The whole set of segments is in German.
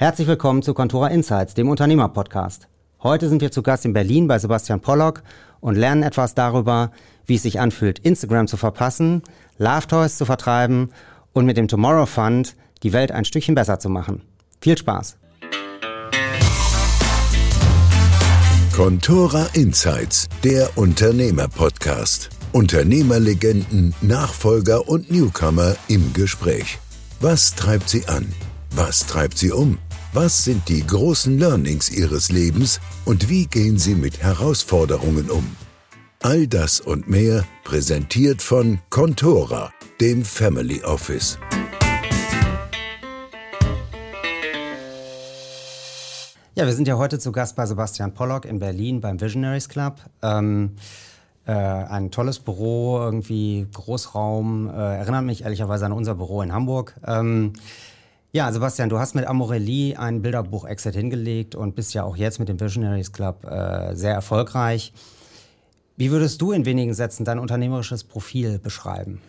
Herzlich willkommen zu Contora Insights, dem Unternehmer-Podcast. Heute sind wir zu Gast in Berlin bei Sebastian Pollock und lernen etwas darüber, wie es sich anfühlt, Instagram zu verpassen, Love Toys zu vertreiben und mit dem Tomorrow Fund die Welt ein Stückchen besser zu machen. Viel Spaß! Contora Insights, der Unternehmer-Podcast. Unternehmerlegenden, Nachfolger und Newcomer im Gespräch. Was treibt sie an? Was treibt sie um? Was sind die großen Learnings ihres Lebens und wie gehen sie mit Herausforderungen um? All das und mehr präsentiert von Contora, dem Family Office. Ja, wir sind ja heute zu Gast bei Sebastian Pollock in Berlin beim Visionaries Club. Ähm, äh, ein tolles Büro, irgendwie Großraum, äh, erinnert mich ehrlicherweise an unser Büro in Hamburg. Ähm, ja, Sebastian, du hast mit Amorelie ein Bilderbuch-Exit hingelegt und bist ja auch jetzt mit dem Visionaries Club äh, sehr erfolgreich. Wie würdest du in wenigen Sätzen dein unternehmerisches Profil beschreiben?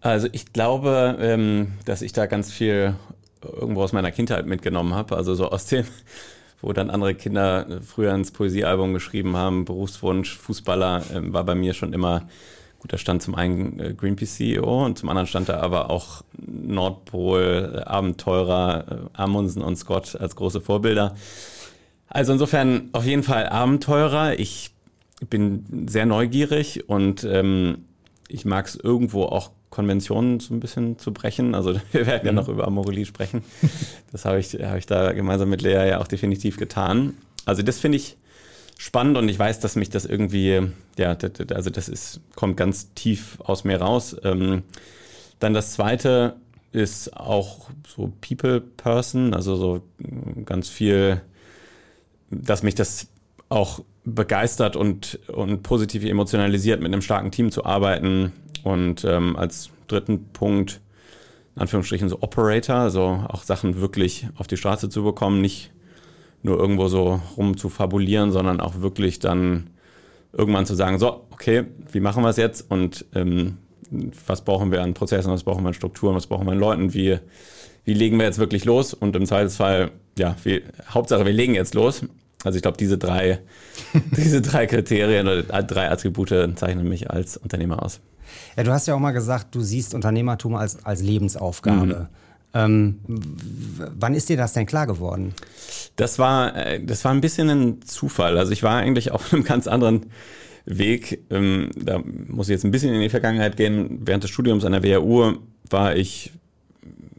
Also ich glaube, ähm, dass ich da ganz viel irgendwo aus meiner Kindheit mitgenommen habe. Also so aus dem, wo dann andere Kinder früher ins Poesiealbum geschrieben haben, Berufswunsch, Fußballer, äh, war bei mir schon immer Gut, da stand zum einen äh, Greenpeace CEO und zum anderen stand da aber auch Nordpol, äh, Abenteurer, äh, Amundsen und Scott als große Vorbilder. Also insofern auf jeden Fall Abenteurer. Ich bin sehr neugierig und ähm, ich mag es irgendwo auch Konventionen so ein bisschen zu brechen. Also wir werden ja mhm. noch über Amorelie sprechen. Das habe ich, hab ich da gemeinsam mit Lea ja auch definitiv getan. Also das finde ich spannend und ich weiß, dass mich das irgendwie, ja, also das ist, kommt ganz tief aus mir raus. Ähm, dann das zweite ist auch so People Person, also so ganz viel, dass mich das auch begeistert und, und positiv emotionalisiert, mit einem starken Team zu arbeiten. Und ähm, als dritten Punkt, in Anführungsstrichen, so Operator, also auch Sachen wirklich auf die Straße zu bekommen, nicht nur irgendwo so rum zu fabulieren, sondern auch wirklich dann irgendwann zu sagen, so, okay, wie machen wir es jetzt und ähm, was brauchen wir an Prozessen, was brauchen wir an Strukturen, was brauchen wir an Leuten, wie, wie legen wir jetzt wirklich los und im Zweifelsfall, ja, wie, Hauptsache wir legen jetzt los. Also ich glaube, diese drei, diese drei Kriterien oder drei Attribute zeichnen mich als Unternehmer aus. Ja, du hast ja auch mal gesagt, du siehst Unternehmertum als, als Lebensaufgabe. Mhm. Ähm, wann ist dir das denn klar geworden? Das war, äh, das war ein bisschen ein Zufall. Also ich war eigentlich auf einem ganz anderen Weg. Ähm, da muss ich jetzt ein bisschen in die Vergangenheit gehen. Während des Studiums an der WHU war ich,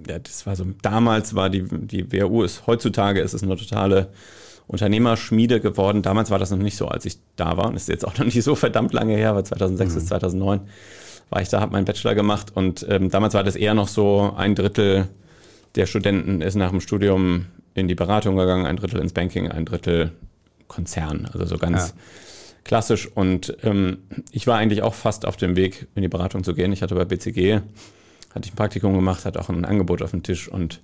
ja, das war so, damals war die, die WHU ist, heutzutage ist es eine totale Unternehmerschmiede geworden. Damals war das noch nicht so, als ich da war. Und ist jetzt auch noch nicht so verdammt lange her, weil 2006 mhm. bis 2009 war ich da, habe meinen Bachelor gemacht und ähm, damals war das eher noch so ein Drittel der Studenten ist nach dem Studium in die Beratung gegangen, ein Drittel ins Banking, ein Drittel Konzern. Also so ganz ja. klassisch. Und ähm, ich war eigentlich auch fast auf dem Weg, in die Beratung zu gehen. Ich hatte bei BCG, hatte ich ein Praktikum gemacht, hatte auch ein Angebot auf dem Tisch und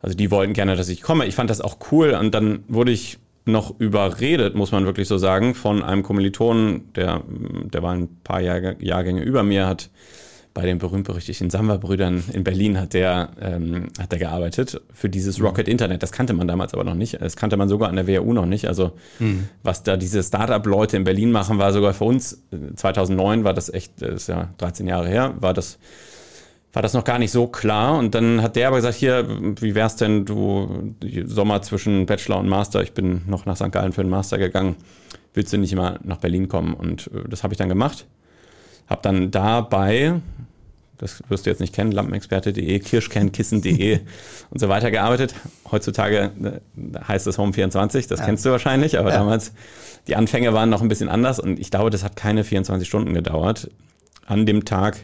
also die wollten gerne, dass ich komme. Ich fand das auch cool und dann wurde ich noch überredet, muss man wirklich so sagen, von einem Kommilitonen, der, der war ein paar Jahr, Jahrgänge über mir, hat bei den berühmt-berüchtigten Samba-Brüdern in Berlin hat der, ähm, hat der gearbeitet für dieses mhm. Rocket Internet. Das kannte man damals aber noch nicht. Das kannte man sogar an der WHU noch nicht. Also mhm. was da diese Startup-Leute in Berlin machen, war sogar für uns, 2009 war das echt, das ist ja 13 Jahre her, war das war das noch gar nicht so klar. Und dann hat der aber gesagt, hier, wie wär's denn, du, Sommer zwischen Bachelor und Master, ich bin noch nach St. Gallen für den Master gegangen, willst du nicht mal nach Berlin kommen? Und äh, das habe ich dann gemacht. Habe dann dabei, das wirst du jetzt nicht kennen, lampenexperte.de, kirschkernkissen.de und so weiter gearbeitet. Heutzutage äh, heißt es Home24, das ja. kennst du wahrscheinlich, aber ja. damals, die Anfänge waren noch ein bisschen anders und ich glaube, das hat keine 24 Stunden gedauert. An dem Tag,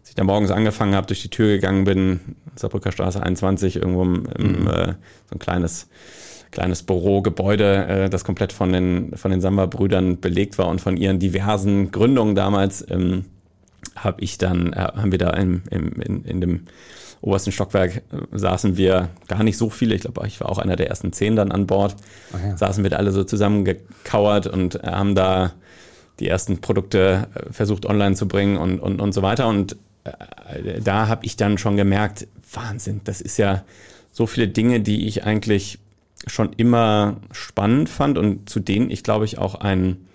als ich da morgens angefangen habe, durch die Tür gegangen bin, Saarbrücker Straße 21, irgendwo im, im mhm. äh, so ein kleines kleines Bürogebäude, äh, das komplett von den, von den Samba-Brüdern belegt war und von ihren diversen Gründungen damals, ähm, habe ich dann, äh, haben wir da im, im, in, in dem obersten Stockwerk äh, saßen wir gar nicht so viele, ich glaube, ich war auch einer der ersten zehn dann an Bord, oh ja. saßen wir da alle so zusammengekauert und äh, haben da die ersten Produkte äh, versucht online zu bringen und, und, und so weiter. Und da habe ich dann schon gemerkt, Wahnsinn, das ist ja so viele Dinge, die ich eigentlich schon immer spannend fand und zu denen ich, glaube ich, auch einen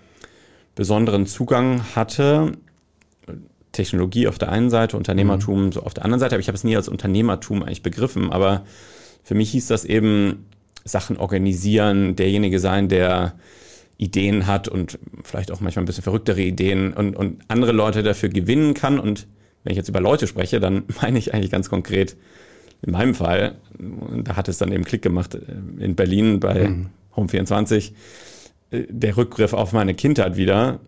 besonderen Zugang hatte. Technologie auf der einen Seite, Unternehmertum mhm. so auf der anderen Seite, aber ich habe es nie als Unternehmertum eigentlich begriffen. Aber für mich hieß das eben Sachen organisieren, derjenige sein, der Ideen hat und vielleicht auch manchmal ein bisschen verrücktere Ideen und, und andere Leute dafür gewinnen kann. Und wenn ich jetzt über Leute spreche, dann meine ich eigentlich ganz konkret in meinem Fall, da hat es dann eben Klick gemacht äh, in Berlin bei mhm. Home24, äh, der Rückgriff auf meine Kindheit wieder,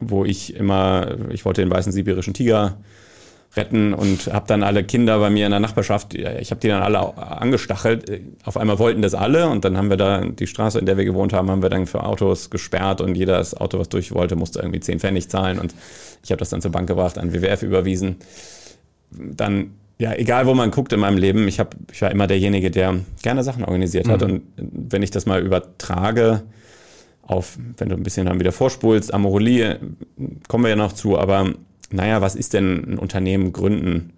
wo ich immer, ich wollte den weißen sibirischen Tiger retten und habe dann alle Kinder bei mir in der Nachbarschaft, ich habe die dann alle angestachelt. Auf einmal wollten das alle und dann haben wir da die Straße, in der wir gewohnt haben, haben wir dann für Autos gesperrt und jedes Auto, was durch wollte, musste irgendwie 10 Pfennig zahlen und ich habe das dann zur Bank gebracht, an WWF überwiesen. Dann ja, egal wo man guckt in meinem Leben, ich, hab, ich war immer derjenige, der gerne Sachen organisiert hat. Mhm. Und wenn ich das mal übertrage auf, wenn du ein bisschen dann wieder vorspulst, Amorelie, kommen wir ja noch zu, aber naja, was ist denn ein Unternehmen gründen?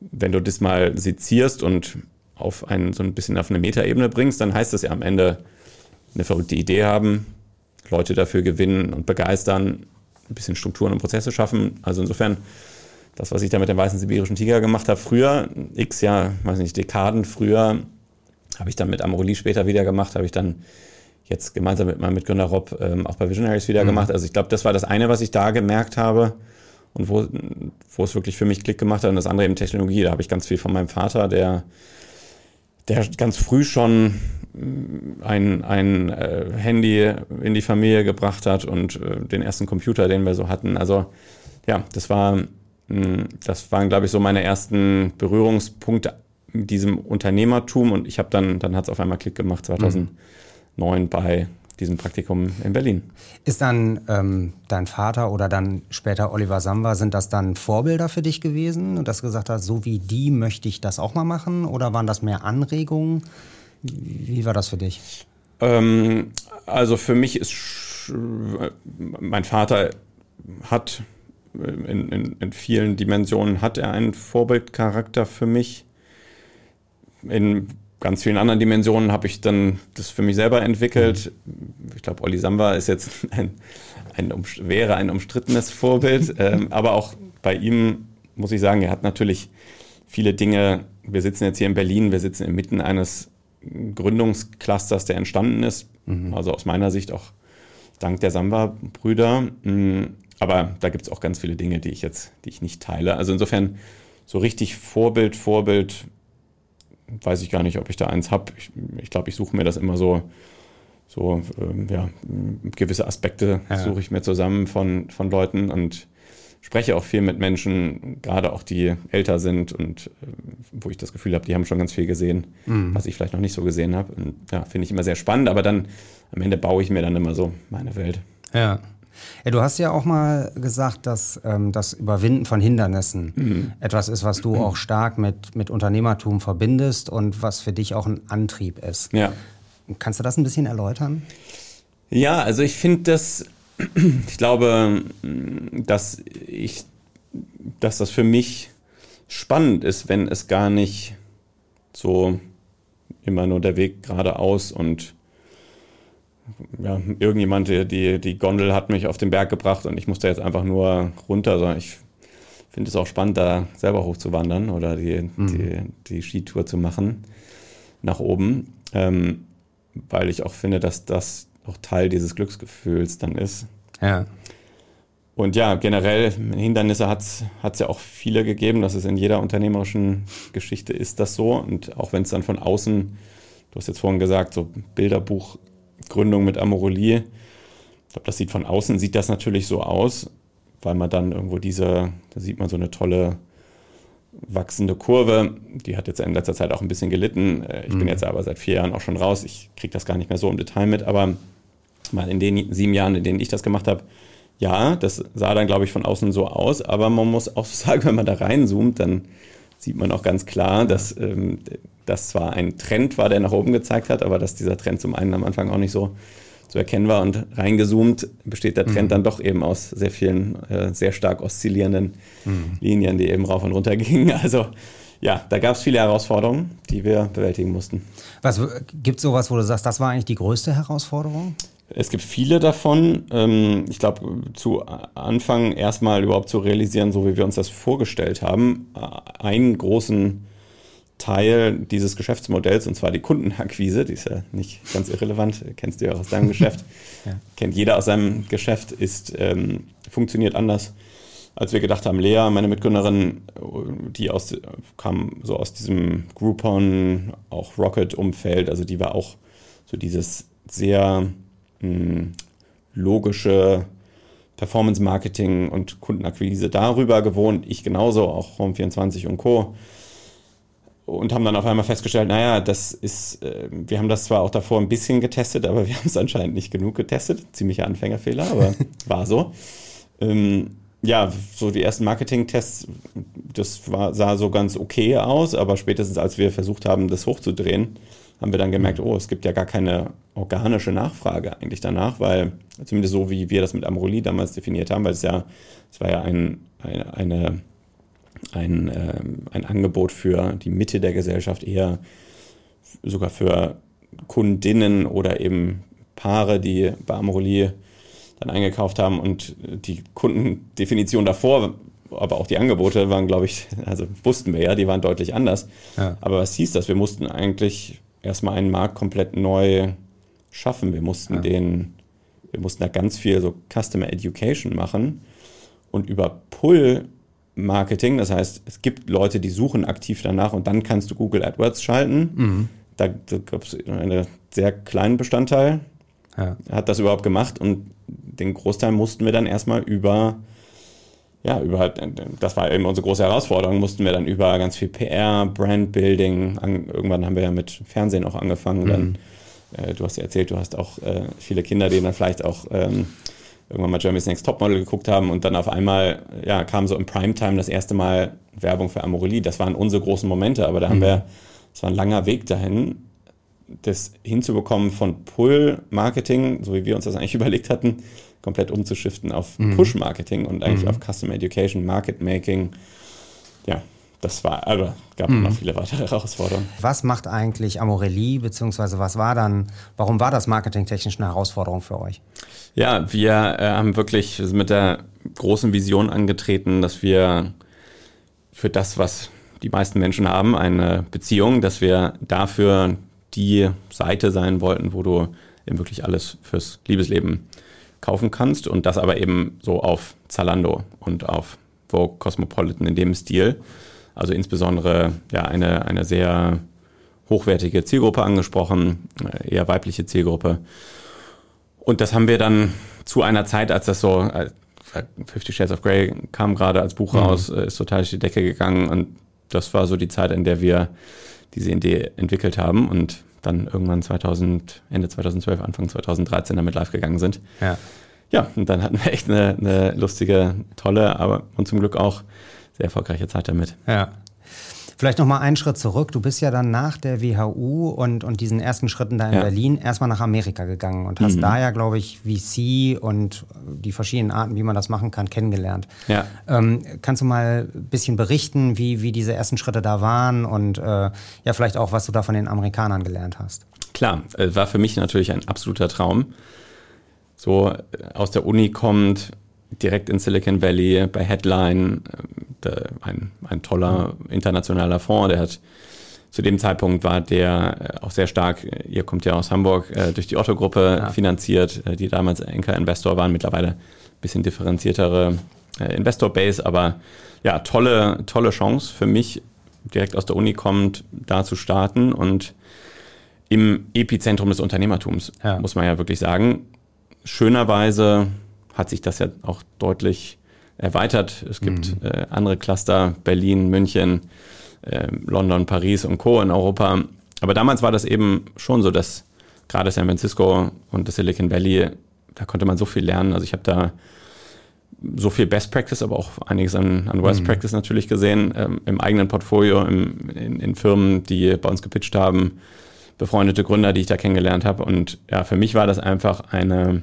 Wenn du das mal sezierst und auf ein, so ein bisschen auf eine Metaebene bringst, dann heißt das ja am Ende eine verrückte Idee haben, Leute dafür gewinnen und begeistern, ein bisschen Strukturen und Prozesse schaffen. Also insofern, das, was ich da mit dem weißen sibirischen Tiger gemacht habe, früher, x Jahr, weiß nicht, Dekaden früher, habe ich dann mit Amorelie später wieder gemacht, habe ich dann jetzt gemeinsam mit meinem Mitgründer Rob ähm, auch bei Visionaries wieder mhm. gemacht. Also ich glaube, das war das eine, was ich da gemerkt habe und wo, wo es wirklich für mich Klick gemacht hat. Und das andere eben Technologie. Da habe ich ganz viel von meinem Vater, der, der ganz früh schon mm, ein, ein äh, Handy in die Familie gebracht hat und äh, den ersten Computer, den wir so hatten. Also ja, das war, das waren, glaube ich, so meine ersten Berührungspunkte mit diesem Unternehmertum und ich habe dann, dann hat es auf einmal Klick gemacht 2009 mhm. bei diesem Praktikum in Berlin. Ist dann ähm, dein Vater oder dann später Oliver Samba, sind das dann Vorbilder für dich gewesen und dass du gesagt hast, so wie die möchte ich das auch mal machen? Oder waren das mehr Anregungen? Wie war das für dich? Ähm, also für mich ist mein Vater hat in, in, in, vielen Dimensionen hat er einen Vorbildcharakter für mich. In ganz vielen anderen Dimensionen habe ich dann das für mich selber entwickelt. Ich glaube, Olli Samba ist jetzt ein, ein wäre ein umstrittenes Vorbild, ähm, aber auch bei ihm muss ich sagen, er hat natürlich viele Dinge. Wir sitzen jetzt hier in Berlin, wir sitzen inmitten eines Gründungsclusters, der entstanden ist. Mhm. Also aus meiner Sicht auch dank der Samba-Brüder. Aber da gibt es auch ganz viele Dinge, die ich jetzt, die ich nicht teile. Also insofern so richtig Vorbild, Vorbild weiß ich gar nicht, ob ich da eins habe. Ich glaube, ich, glaub, ich suche mir das immer so, so ähm, ja, gewisse Aspekte ja. suche ich mir zusammen von, von Leuten und spreche auch viel mit Menschen, gerade auch die älter sind und äh, wo ich das Gefühl habe, die haben schon ganz viel gesehen, mhm. was ich vielleicht noch nicht so gesehen habe. Und ja, finde ich immer sehr spannend, aber dann am Ende baue ich mir dann immer so meine Welt. Ja. Ja, du hast ja auch mal gesagt, dass ähm, das Überwinden von Hindernissen mhm. etwas ist, was du mhm. auch stark mit, mit Unternehmertum verbindest und was für dich auch ein Antrieb ist. Ja. Kannst du das ein bisschen erläutern? Ja, also ich finde das, ich glaube, dass ich, dass das für mich spannend ist, wenn es gar nicht so immer nur der Weg geradeaus und ja, irgendjemand, die, die Gondel hat mich auf den Berg gebracht und ich musste jetzt einfach nur runter, sondern ich finde es auch spannend, da selber hochzuwandern oder die, mhm. die, die, Skitour zu machen nach oben, ähm, weil ich auch finde, dass das auch Teil dieses Glücksgefühls dann ist. Ja. Und ja, generell Hindernisse hat es ja auch viele gegeben. Das ist in jeder unternehmerischen Geschichte ist das so. Und auch wenn es dann von außen, du hast jetzt vorhin gesagt, so Bilderbuch Gründung mit Amorelie. Ich glaube, das sieht von außen, sieht das natürlich so aus, weil man dann irgendwo diese, da sieht man so eine tolle wachsende Kurve. Die hat jetzt in letzter Zeit auch ein bisschen gelitten. Äh, ich mhm. bin jetzt aber seit vier Jahren auch schon raus. Ich kriege das gar nicht mehr so im Detail mit, aber mal in den sieben Jahren, in denen ich das gemacht habe, ja, das sah dann, glaube ich, von außen so aus, aber man muss auch sagen, wenn man da reinzoomt, dann sieht man auch ganz klar, dass ähm, das zwar ein Trend war, der nach oben gezeigt hat, aber dass dieser Trend zum einen am Anfang auch nicht so, so erkennbar und reingezoomt besteht der Trend mhm. dann doch eben aus sehr vielen, äh, sehr stark oszillierenden mhm. Linien, die eben rauf und runter gingen. Also ja, da gab es viele Herausforderungen, die wir bewältigen mussten. Was gibt es sowas, wo du sagst, das war eigentlich die größte Herausforderung? Es gibt viele davon. Ähm, ich glaube, zu Anfang erstmal überhaupt zu realisieren, so wie wir uns das vorgestellt haben, äh, einen großen Teil dieses Geschäftsmodells, und zwar die Kundenakquise, die ist ja nicht ganz irrelevant, kennst du ja auch aus deinem Geschäft, ja. kennt jeder aus seinem Geschäft, ist, ähm, funktioniert anders als wir gedacht haben, Lea, meine Mitgründerin, die aus, kam so aus diesem Groupon, auch Rocket-Umfeld, also die war auch so dieses sehr mh, hm, logische Performance-Marketing und Kundenakquise darüber gewohnt. Ich genauso, auch Home24 und Co. Und haben dann auf einmal festgestellt, naja, das ist, äh, wir haben das zwar auch davor ein bisschen getestet, aber wir haben es anscheinend nicht genug getestet. Ziemlicher Anfängerfehler, aber war so. Ähm, ja, so die ersten Marketing-Tests, das war, sah so ganz okay aus, aber spätestens als wir versucht haben, das hochzudrehen, haben wir dann gemerkt, oh, es gibt ja gar keine organische Nachfrage eigentlich danach, weil zumindest so wie wir das mit Amroli damals definiert haben, weil es ja, es war ja ein, eine, eine ein, äh, ein Angebot für die Mitte der Gesellschaft, eher sogar für Kundinnen oder eben Paare, die bei Amroli dann eingekauft haben und die Kundendefinition davor, aber auch die Angebote waren, glaube ich, also wussten wir ja, die waren deutlich anders. Ja. Aber was hieß das? Wir mussten eigentlich erstmal einen Markt komplett neu schaffen. Wir mussten ja. den, wir mussten da ganz viel so Customer Education machen und über Pull Marketing, das heißt, es gibt Leute, die suchen aktiv danach und dann kannst du Google AdWords schalten. Mhm. Da, da gab es einen sehr kleinen Bestandteil, ja. hat das überhaupt gemacht und den Großteil mussten wir dann erstmal über, ja, über, das war eben unsere große Herausforderung, mussten wir dann über ganz viel PR, Brandbuilding, an, irgendwann haben wir ja mit Fernsehen auch angefangen, mhm. dann, äh, du hast ja erzählt, du hast auch äh, viele Kinder, die dann vielleicht auch ähm, irgendwann mal Jeremy's Next Topmodel geguckt haben und dann auf einmal, ja, kam so im Primetime das erste Mal Werbung für Amorelie. Das waren unsere großen Momente, aber da haben mhm. wir, es war ein langer Weg dahin, das hinzubekommen von Pull-Marketing, so wie wir uns das eigentlich überlegt hatten, komplett umzuschiften auf mhm. Push-Marketing und eigentlich mhm. auf Customer Education, Market-Making. Ja, das war, aber gab mhm. noch viele weitere Herausforderungen. Was macht eigentlich Amorelie, beziehungsweise was war dann, warum war das marketingtechnisch eine Herausforderung für euch? Ja, wir äh, haben wirklich mit der großen Vision angetreten, dass wir für das, was die meisten Menschen haben, eine Beziehung, dass wir dafür die Seite sein wollten, wo du eben wirklich alles fürs Liebesleben kaufen kannst und das aber eben so auf Zalando und auf Vogue Cosmopolitan in dem Stil. Also insbesondere ja eine, eine sehr hochwertige Zielgruppe angesprochen, äh, eher weibliche Zielgruppe. Und das haben wir dann zu einer Zeit, als das so, äh, Fifty Shades of Grey kam gerade als Buch mhm. raus, äh, ist total durch die Decke gegangen und das war so die Zeit, in der wir diese Idee entwickelt haben und dann irgendwann 2000, Ende 2012, Anfang 2013 damit live gegangen sind. Ja. Ja, und dann hatten wir echt eine, eine lustige, tolle, aber und zum Glück auch sehr erfolgreiche Zeit damit. Ja. Vielleicht noch mal einen Schritt zurück. Du bist ja dann nach der WHU und, und diesen ersten Schritten da in ja. Berlin erstmal nach Amerika gegangen und hast mhm. da ja, glaube ich, VC und die verschiedenen Arten, wie man das machen kann, kennengelernt. Ja. Ähm, kannst du mal ein bisschen berichten, wie, wie diese ersten Schritte da waren und äh, ja, vielleicht auch, was du da von den Amerikanern gelernt hast? Klar, äh, war für mich natürlich ein absoluter Traum. So äh, aus der Uni kommt, direkt in Silicon Valley bei Headline, äh, ein, ein toller internationaler Fonds, der hat zu dem Zeitpunkt war der äh, auch sehr stark, ihr kommt ja aus Hamburg, äh, durch die Otto-Gruppe ja. finanziert, die damals Anker-Investor waren, mittlerweile ein bisschen differenziertere Investor-Base, aber ja, tolle, tolle Chance für mich, direkt aus der Uni kommt, da zu starten und im Epizentrum des Unternehmertums, ja. muss man ja wirklich sagen. Schönerweise hat sich das ja auch deutlich erweitert. Es gibt mhm. äh, andere Cluster, Berlin, München, äh, London, Paris und Co. in Europa. Aber damals war das eben schon so, dass gerade San Francisco und das Silicon Valley, da konnte man so viel lernen. Also ich habe da so viel Best Practice, aber auch einiges an, an Worst mhm. Practice natürlich gesehen, ähm, im eigenen Portfolio, im, in, in, Firmen, die bei uns gepitcht haben, befreundete Gründer, die ich da kennengelernt habe. Und ja, für mich war das einfach eine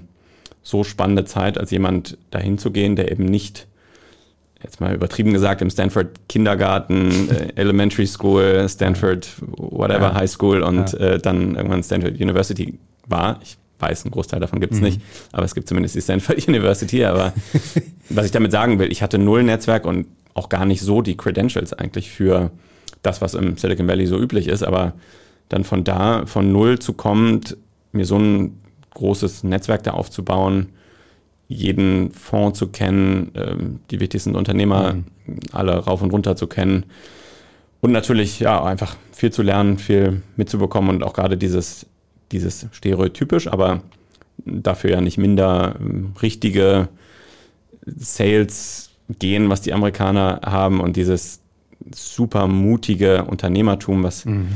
so spannende Zeit, als jemand dahin zu gehen, der eben nicht jetzt mal übertrieben gesagt, im Stanford Kindergarten, äh, Elementary School, Stanford whatever ja. High School und ja. äh, dann irgendwann Stanford University war. Ich weiß, einen Großteil davon gibt es mhm. nicht, aber es gibt zumindest die Stanford University. Aber was ich damit sagen will, ich hatte null Netzwerk und auch gar nicht so die Credentials eigentlich für das, was im Silicon Valley so üblich ist. Aber dann von da, von null zu kommen, mir so ein großes Netzwerk da aufzubauen, jeden Fonds zu kennen, ähm, die wichtigsten Unternehmer mhm. alle rauf und runter zu kennen. Und natürlich, ja, einfach viel zu lernen, viel mitzubekommen und auch gerade dieses dieses stereotypisch, aber dafür ja nicht minder ähm, richtige Sales gehen, was die Amerikaner haben und dieses super mutige Unternehmertum, was mhm.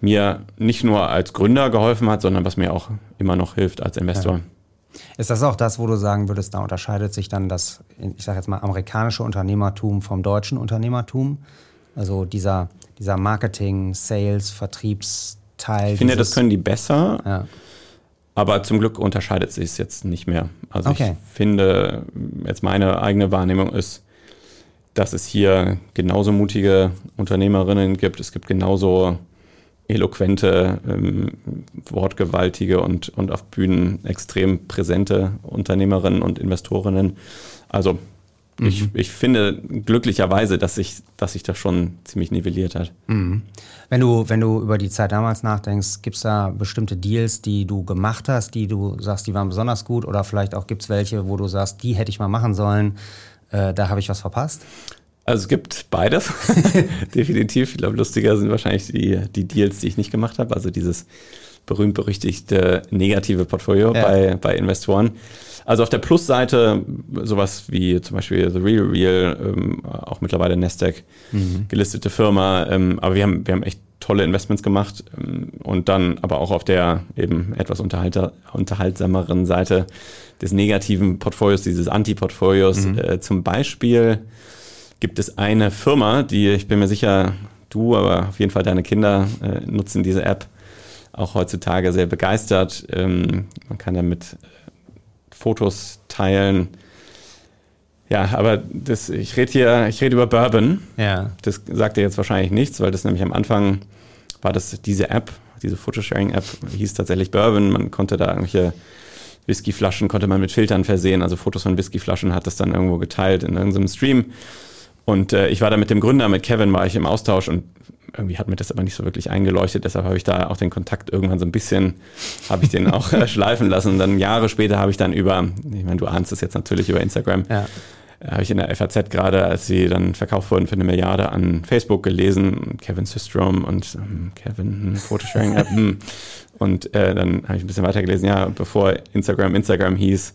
Mir nicht nur als Gründer geholfen hat, sondern was mir auch immer noch hilft als Investor. Ja. Ist das auch das, wo du sagen würdest, da unterscheidet sich dann das, ich sage jetzt mal, amerikanische Unternehmertum vom deutschen Unternehmertum? Also dieser, dieser Marketing, Sales, Vertriebs, Teil. Ich finde, das können die besser. Ja. Aber zum Glück unterscheidet sich es jetzt nicht mehr. Also okay. ich finde, jetzt meine eigene Wahrnehmung ist, dass es hier genauso mutige Unternehmerinnen gibt. Es gibt genauso eloquente, ähm, wortgewaltige und, und auf Bühnen extrem präsente Unternehmerinnen und Investorinnen. Also ich, mhm. ich finde glücklicherweise, dass sich, dass sich das schon ziemlich nivelliert hat. Mhm. Wenn, du, wenn du über die Zeit damals nachdenkst, gibt es da bestimmte Deals, die du gemacht hast, die du sagst, die waren besonders gut oder vielleicht auch gibt es welche, wo du sagst, die hätte ich mal machen sollen, äh, da habe ich was verpasst? Also es gibt beides, definitiv. Ich glaube, lustiger sind wahrscheinlich die, die Deals, die ich nicht gemacht habe. Also dieses berühmt-berüchtigte negative Portfolio ja. bei, bei Investoren. Also auf der Plusseite sowas wie zum Beispiel The Real Real, ähm, auch mittlerweile Nasdaq mhm. gelistete Firma. Ähm, aber wir haben, wir haben echt tolle Investments gemacht ähm, und dann aber auch auf der eben etwas unterhaltsameren Seite des negativen Portfolios, dieses Anti-Portfolios. Mhm. Äh, zum Beispiel gibt es eine Firma, die ich bin mir sicher, du, aber auf jeden Fall deine Kinder äh, nutzen diese App auch heutzutage sehr begeistert. Ähm, man kann damit Fotos teilen. Ja, aber das, ich rede hier, ich rede über Bourbon. Ja. Das sagt dir jetzt wahrscheinlich nichts, weil das nämlich am Anfang war das diese App, diese Photosharing-App hieß tatsächlich Bourbon. Man konnte da irgendwelche Whiskyflaschen konnte man mit Filtern versehen, also Fotos von Whiskyflaschen hat das dann irgendwo geteilt in irgendeinem Stream. Und äh, ich war da mit dem Gründer, mit Kevin, war ich im Austausch und irgendwie hat mir das aber nicht so wirklich eingeleuchtet. Deshalb habe ich da auch den Kontakt irgendwann so ein bisschen, habe ich den auch äh, schleifen lassen. Und dann Jahre später habe ich dann über, ich meine, du ahnst es jetzt natürlich über Instagram, ja. Äh, habe ich in der FAZ gerade, als sie dann verkauft wurden für eine Milliarde an Facebook gelesen, Kevin Systrom und ähm, Kevin Photosharing App. Hm. und äh, dann habe ich ein bisschen weiter gelesen, ja, bevor Instagram Instagram hieß,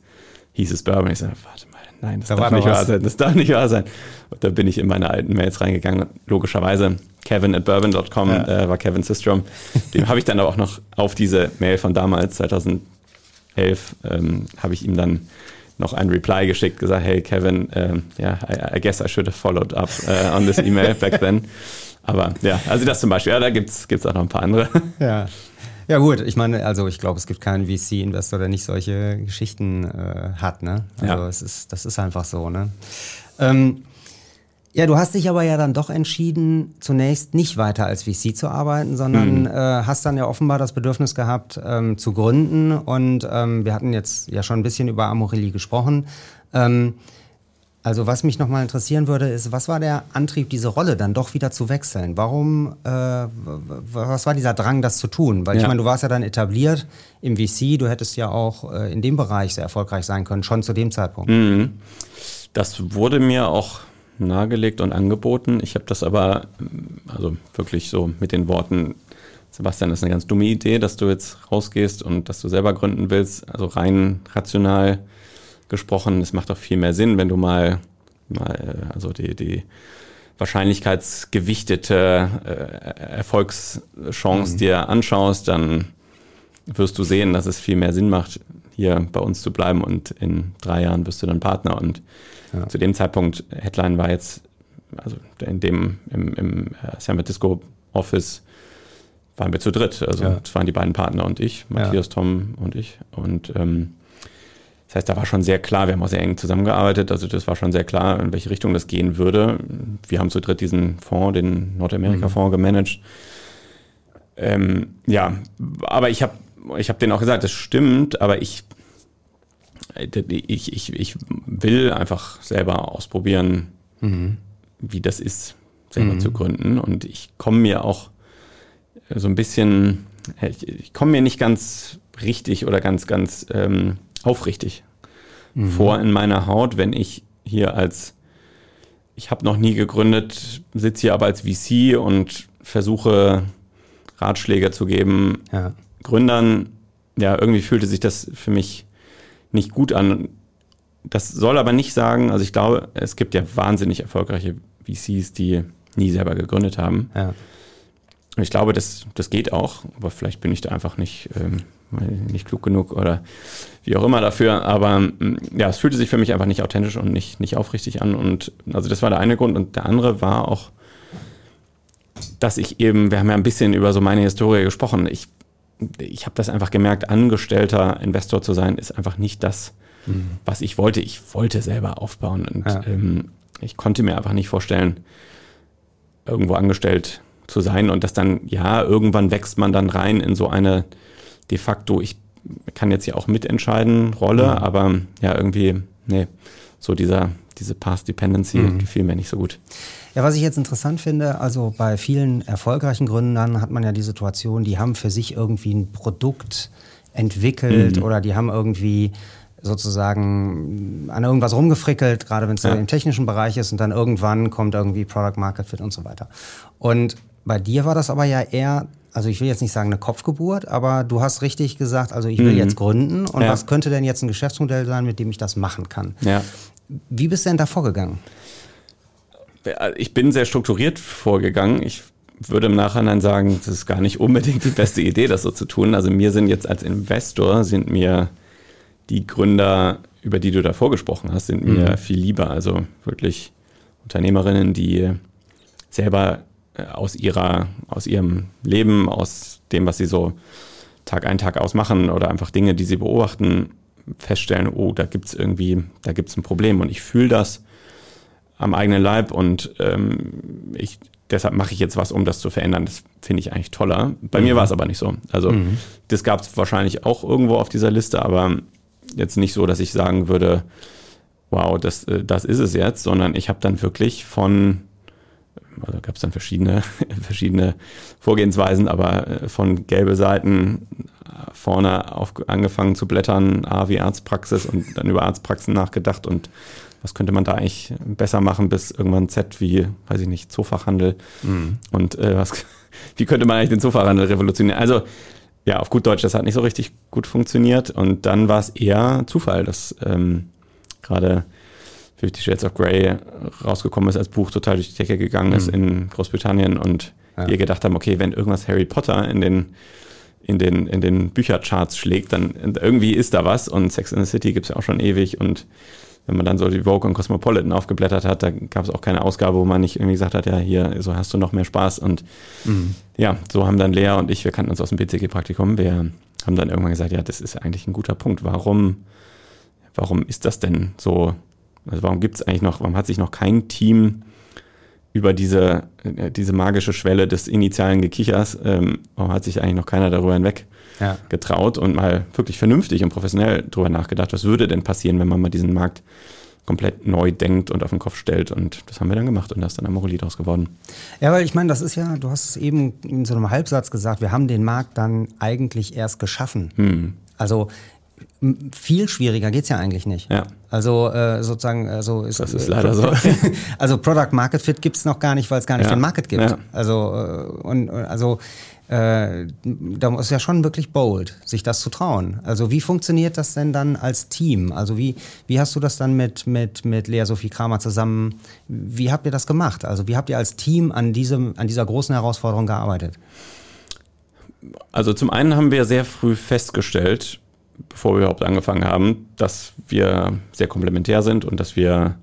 hieß es Bourbon. Ich so, warte mal, nein, das da darf nicht wahr sein, das darf nicht wahr sein. Und da bin ich in meine alten Mails reingegangen, logischerweise Kevin at bourbon.com ja. äh, war Kevin Systrom. Dem habe ich dann aber auch noch auf diese Mail von damals, 2011, ähm, habe ich ihm dann noch ein Reply geschickt, gesagt, hey Kevin, ähm, ja, I, I, guess I should have followed up uh, on this email back then. Aber ja, also das zum Beispiel, ja, da gibt es auch noch ein paar andere. Ja. Ja gut, ich meine, also ich glaube, es gibt keinen VC-Investor, der nicht solche Geschichten äh, hat. Ne? Also ja. es ist, das ist einfach so. Ne? Ähm, ja, du hast dich aber ja dann doch entschieden, zunächst nicht weiter als VC zu arbeiten, sondern mhm. äh, hast dann ja offenbar das Bedürfnis gehabt, ähm, zu gründen. Und ähm, wir hatten jetzt ja schon ein bisschen über Amorelie gesprochen. Also was mich nochmal interessieren würde, ist, was war der Antrieb, diese Rolle dann doch wieder zu wechseln? Warum, äh, was war dieser Drang, das zu tun? Weil ja. ich meine, du warst ja dann etabliert im VC, du hättest ja auch äh, in dem Bereich sehr erfolgreich sein können, schon zu dem Zeitpunkt. Mhm. Das wurde mir auch nahegelegt und angeboten. Ich habe das aber, also wirklich so mit den Worten, Sebastian, das ist eine ganz dumme Idee, dass du jetzt rausgehst und dass du selber gründen willst. Also rein rational gesprochen, es macht doch viel mehr Sinn, wenn du mal, mal also die, die wahrscheinlichkeitsgewichtete äh, Erfolgschance mhm. dir anschaust, dann wirst du sehen, dass es viel mehr Sinn macht, hier bei uns zu bleiben und in drei Jahren wirst du dann Partner und ja. Zu dem Zeitpunkt, Headline war jetzt, also in dem, im, im äh, San Francisco Office waren wir zu dritt. Also ja. das waren die beiden Partner und ich, Matthias, ja. Tom und ich. Und ähm, Das heißt, da war schon sehr klar, wir haben auch sehr eng zusammengearbeitet, also das war schon sehr klar, in welche Richtung das gehen würde. Wir haben zu dritt diesen Fonds, den Nordamerika-Fonds, gemanagt. Ähm, ja, aber ich habe ich hab denen auch gesagt, das stimmt, aber ich, ich, ich, ich will einfach selber ausprobieren, mhm. wie das ist, selber mhm. zu gründen. Und ich komme mir auch so ein bisschen, ich, ich komme mir nicht ganz richtig oder ganz, ganz ähm, aufrichtig mhm. vor in meiner Haut, wenn ich hier als, ich habe noch nie gegründet, sitze hier aber als VC und versuche Ratschläge zu geben. Ja. Gründern, ja, irgendwie fühlte sich das für mich nicht gut an. Das soll aber nicht sagen, also ich glaube, es gibt ja wahnsinnig erfolgreiche VCs, die nie selber gegründet haben. Ja. Ich glaube, das, das geht auch, aber vielleicht bin ich da einfach nicht, ähm, nicht klug genug oder wie auch immer dafür. Aber mm, ja, es fühlte sich für mich einfach nicht authentisch und nicht, nicht aufrichtig an. Und also das war der eine Grund. Und der andere war auch, dass ich eben, wir haben ja ein bisschen über so meine Historie gesprochen. Ich, ich habe das einfach gemerkt, angestellter Investor zu sein, ist einfach nicht das, mhm. was ich wollte. Ich wollte selber aufbauen und ja. ähm, ich konnte mir einfach nicht vorstellen, irgendwo angestellt zu sein und das dann, ja, irgendwann wächst man dann rein in so eine de facto, ich kann jetzt ja auch mitentscheiden, Rolle, mhm. aber ja, irgendwie, nee, so dieser, diese Past Dependency mhm. gefiel mir nicht so gut. Ja, was ich jetzt interessant finde, also bei vielen erfolgreichen Gründern hat man ja die Situation, die haben für sich irgendwie ein Produkt entwickelt mhm. oder die haben irgendwie sozusagen an irgendwas rumgefrickelt, gerade wenn es ja. im technischen Bereich ist und dann irgendwann kommt irgendwie Product Market Fit und so weiter. Und bei dir war das aber ja eher, also ich will jetzt nicht sagen eine Kopfgeburt, aber du hast richtig gesagt, also ich will mhm. jetzt gründen und ja. was könnte denn jetzt ein Geschäftsmodell sein, mit dem ich das machen kann? Ja. Wie bist du denn da vorgegangen? Ich bin sehr strukturiert vorgegangen. Ich würde im Nachhinein sagen, das ist gar nicht unbedingt die beste Idee, das so zu tun. Also mir sind jetzt als Investor, sind mir die Gründer, über die du da vorgesprochen hast, sind mir mhm. viel lieber. Also wirklich Unternehmerinnen, die selber aus ihrer, aus ihrem Leben, aus dem, was sie so Tag ein, Tag aus machen oder einfach Dinge, die sie beobachten, feststellen, oh, da gibt es irgendwie, da gibt es ein Problem und ich fühle das am eigenen Leib und ähm, ich, deshalb mache ich jetzt was, um das zu verändern. Das finde ich eigentlich toller. Bei mhm. mir war es aber nicht so. Also mhm. das gab es wahrscheinlich auch irgendwo auf dieser Liste, aber jetzt nicht so, dass ich sagen würde, wow, das, äh, das ist es jetzt, sondern ich habe dann wirklich von, also gab es dann verschiedene, verschiedene Vorgehensweisen, aber äh, von gelbe Seiten vorne auf, angefangen zu blättern, A wie Arztpraxis und dann über Arztpraxen nachgedacht und was könnte man da eigentlich besser machen, bis irgendwann Z wie, weiß ich nicht, Zoofachhandel mhm. und äh, was, wie könnte man eigentlich den Zoofachhandel revolutionieren? Also ja, auf gut Deutsch, das hat nicht so richtig gut funktioniert. Und dann war es eher Zufall, dass ähm, gerade Fifty Shades of Grey rausgekommen ist als Buch, total durch die Decke gegangen mhm. ist in Großbritannien und ja. wir gedacht haben, okay, wenn irgendwas Harry Potter in den in den, in den Büchercharts schlägt, dann irgendwie ist da was und Sex in the City gibt es ja auch schon ewig und wenn man dann so die Vogue und Cosmopolitan aufgeblättert hat, da gab es auch keine Ausgabe, wo man nicht irgendwie gesagt hat, ja, hier, so hast du noch mehr Spaß. Und mhm. ja, so haben dann Lea und ich, wir kannten uns aus dem BCG-Praktikum, wir haben dann irgendwann gesagt, ja, das ist eigentlich ein guter Punkt. Warum, warum ist das denn so? Also warum gibt es eigentlich noch, warum hat sich noch kein Team über diese, äh, diese magische Schwelle des initialen Gekichers, ähm, warum hat sich eigentlich noch keiner darüber hinweg ja. getraut und mal wirklich vernünftig und professionell drüber nachgedacht, was würde denn passieren, wenn man mal diesen Markt komplett neu denkt und auf den Kopf stellt. Und das haben wir dann gemacht und da ist dann Amorelie draus geworden. Ja, weil ich meine, das ist ja, du hast es eben in so einem Halbsatz gesagt, wir haben den Markt dann eigentlich erst geschaffen. Hm. Also viel schwieriger geht es ja eigentlich nicht. Ja. Also äh, sozusagen, also ist, das ist leider so. also Product Market Fit gibt es noch gar nicht, weil es gar nicht ja. den Market gibt. Ja. Also äh, und also äh, da ist ja schon wirklich bold, sich das zu trauen. Also wie funktioniert das denn dann als Team? Also wie, wie hast du das dann mit, mit, mit Lea Sophie Kramer zusammen, wie habt ihr das gemacht? Also wie habt ihr als Team an, diesem, an dieser großen Herausforderung gearbeitet? Also zum einen haben wir sehr früh festgestellt, bevor wir überhaupt angefangen haben, dass wir sehr komplementär sind und dass wir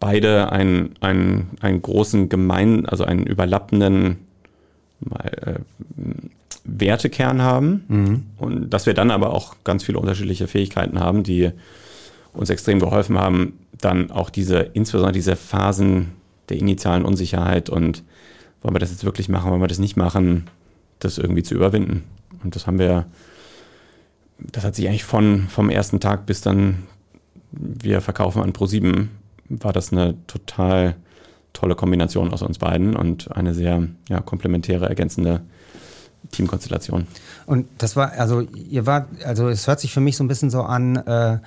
beide einen, einen, einen großen gemeinen, also einen überlappenden äh, Wertekern haben mhm. und dass wir dann aber auch ganz viele unterschiedliche Fähigkeiten haben, die uns extrem geholfen haben, dann auch diese, insbesondere diese Phasen der initialen Unsicherheit und wollen wir das jetzt wirklich machen, wollen wir das nicht machen, das irgendwie zu überwinden. Und das haben wir, das hat sich eigentlich von, vom ersten Tag bis dann wir verkaufen an Pro7, war das eine total tolle Kombination aus uns beiden und eine sehr ja, komplementäre, ergänzende Teamkonstellation. Und das war, also ihr wart, also es hört sich für mich so ein bisschen so an, äh,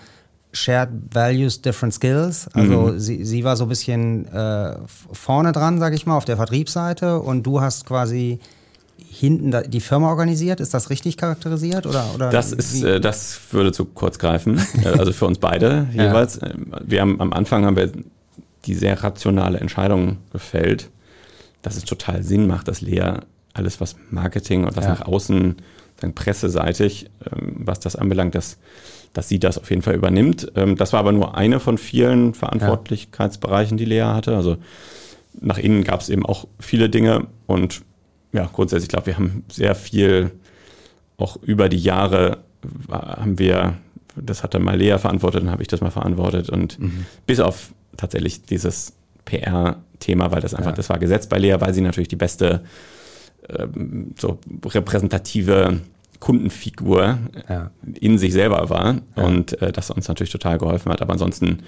Shared Values, Different Skills. Also mhm. sie, sie war so ein bisschen äh, vorne dran, sag ich mal, auf der Vertriebsseite und du hast quasi hinten die Firma organisiert. Ist das richtig charakterisiert? Oder, oder das, ist, äh, das würde zu kurz greifen. Äh, also für uns beide jeweils. Ja. Wir haben am Anfang haben wir die sehr rationale Entscheidung gefällt, dass es total Sinn macht, dass Lea alles, was Marketing und was ja. nach außen, sagen, presseseitig, ähm, was das anbelangt, dass, dass sie das auf jeden Fall übernimmt. Ähm, das war aber nur eine von vielen Verantwortlichkeitsbereichen, die Lea hatte. Also nach innen gab es eben auch viele Dinge und ja, grundsätzlich, ich glaube, wir haben sehr viel auch über die Jahre haben wir, das hat dann mal Lea verantwortet, dann habe ich das mal verantwortet und mhm. bis auf tatsächlich dieses PR-Thema, weil das einfach, ja. das war Gesetz bei Lea, weil sie natürlich die beste ähm, so repräsentative Kundenfigur ja. in sich selber war ja. und äh, das uns natürlich total geholfen hat. Aber ansonsten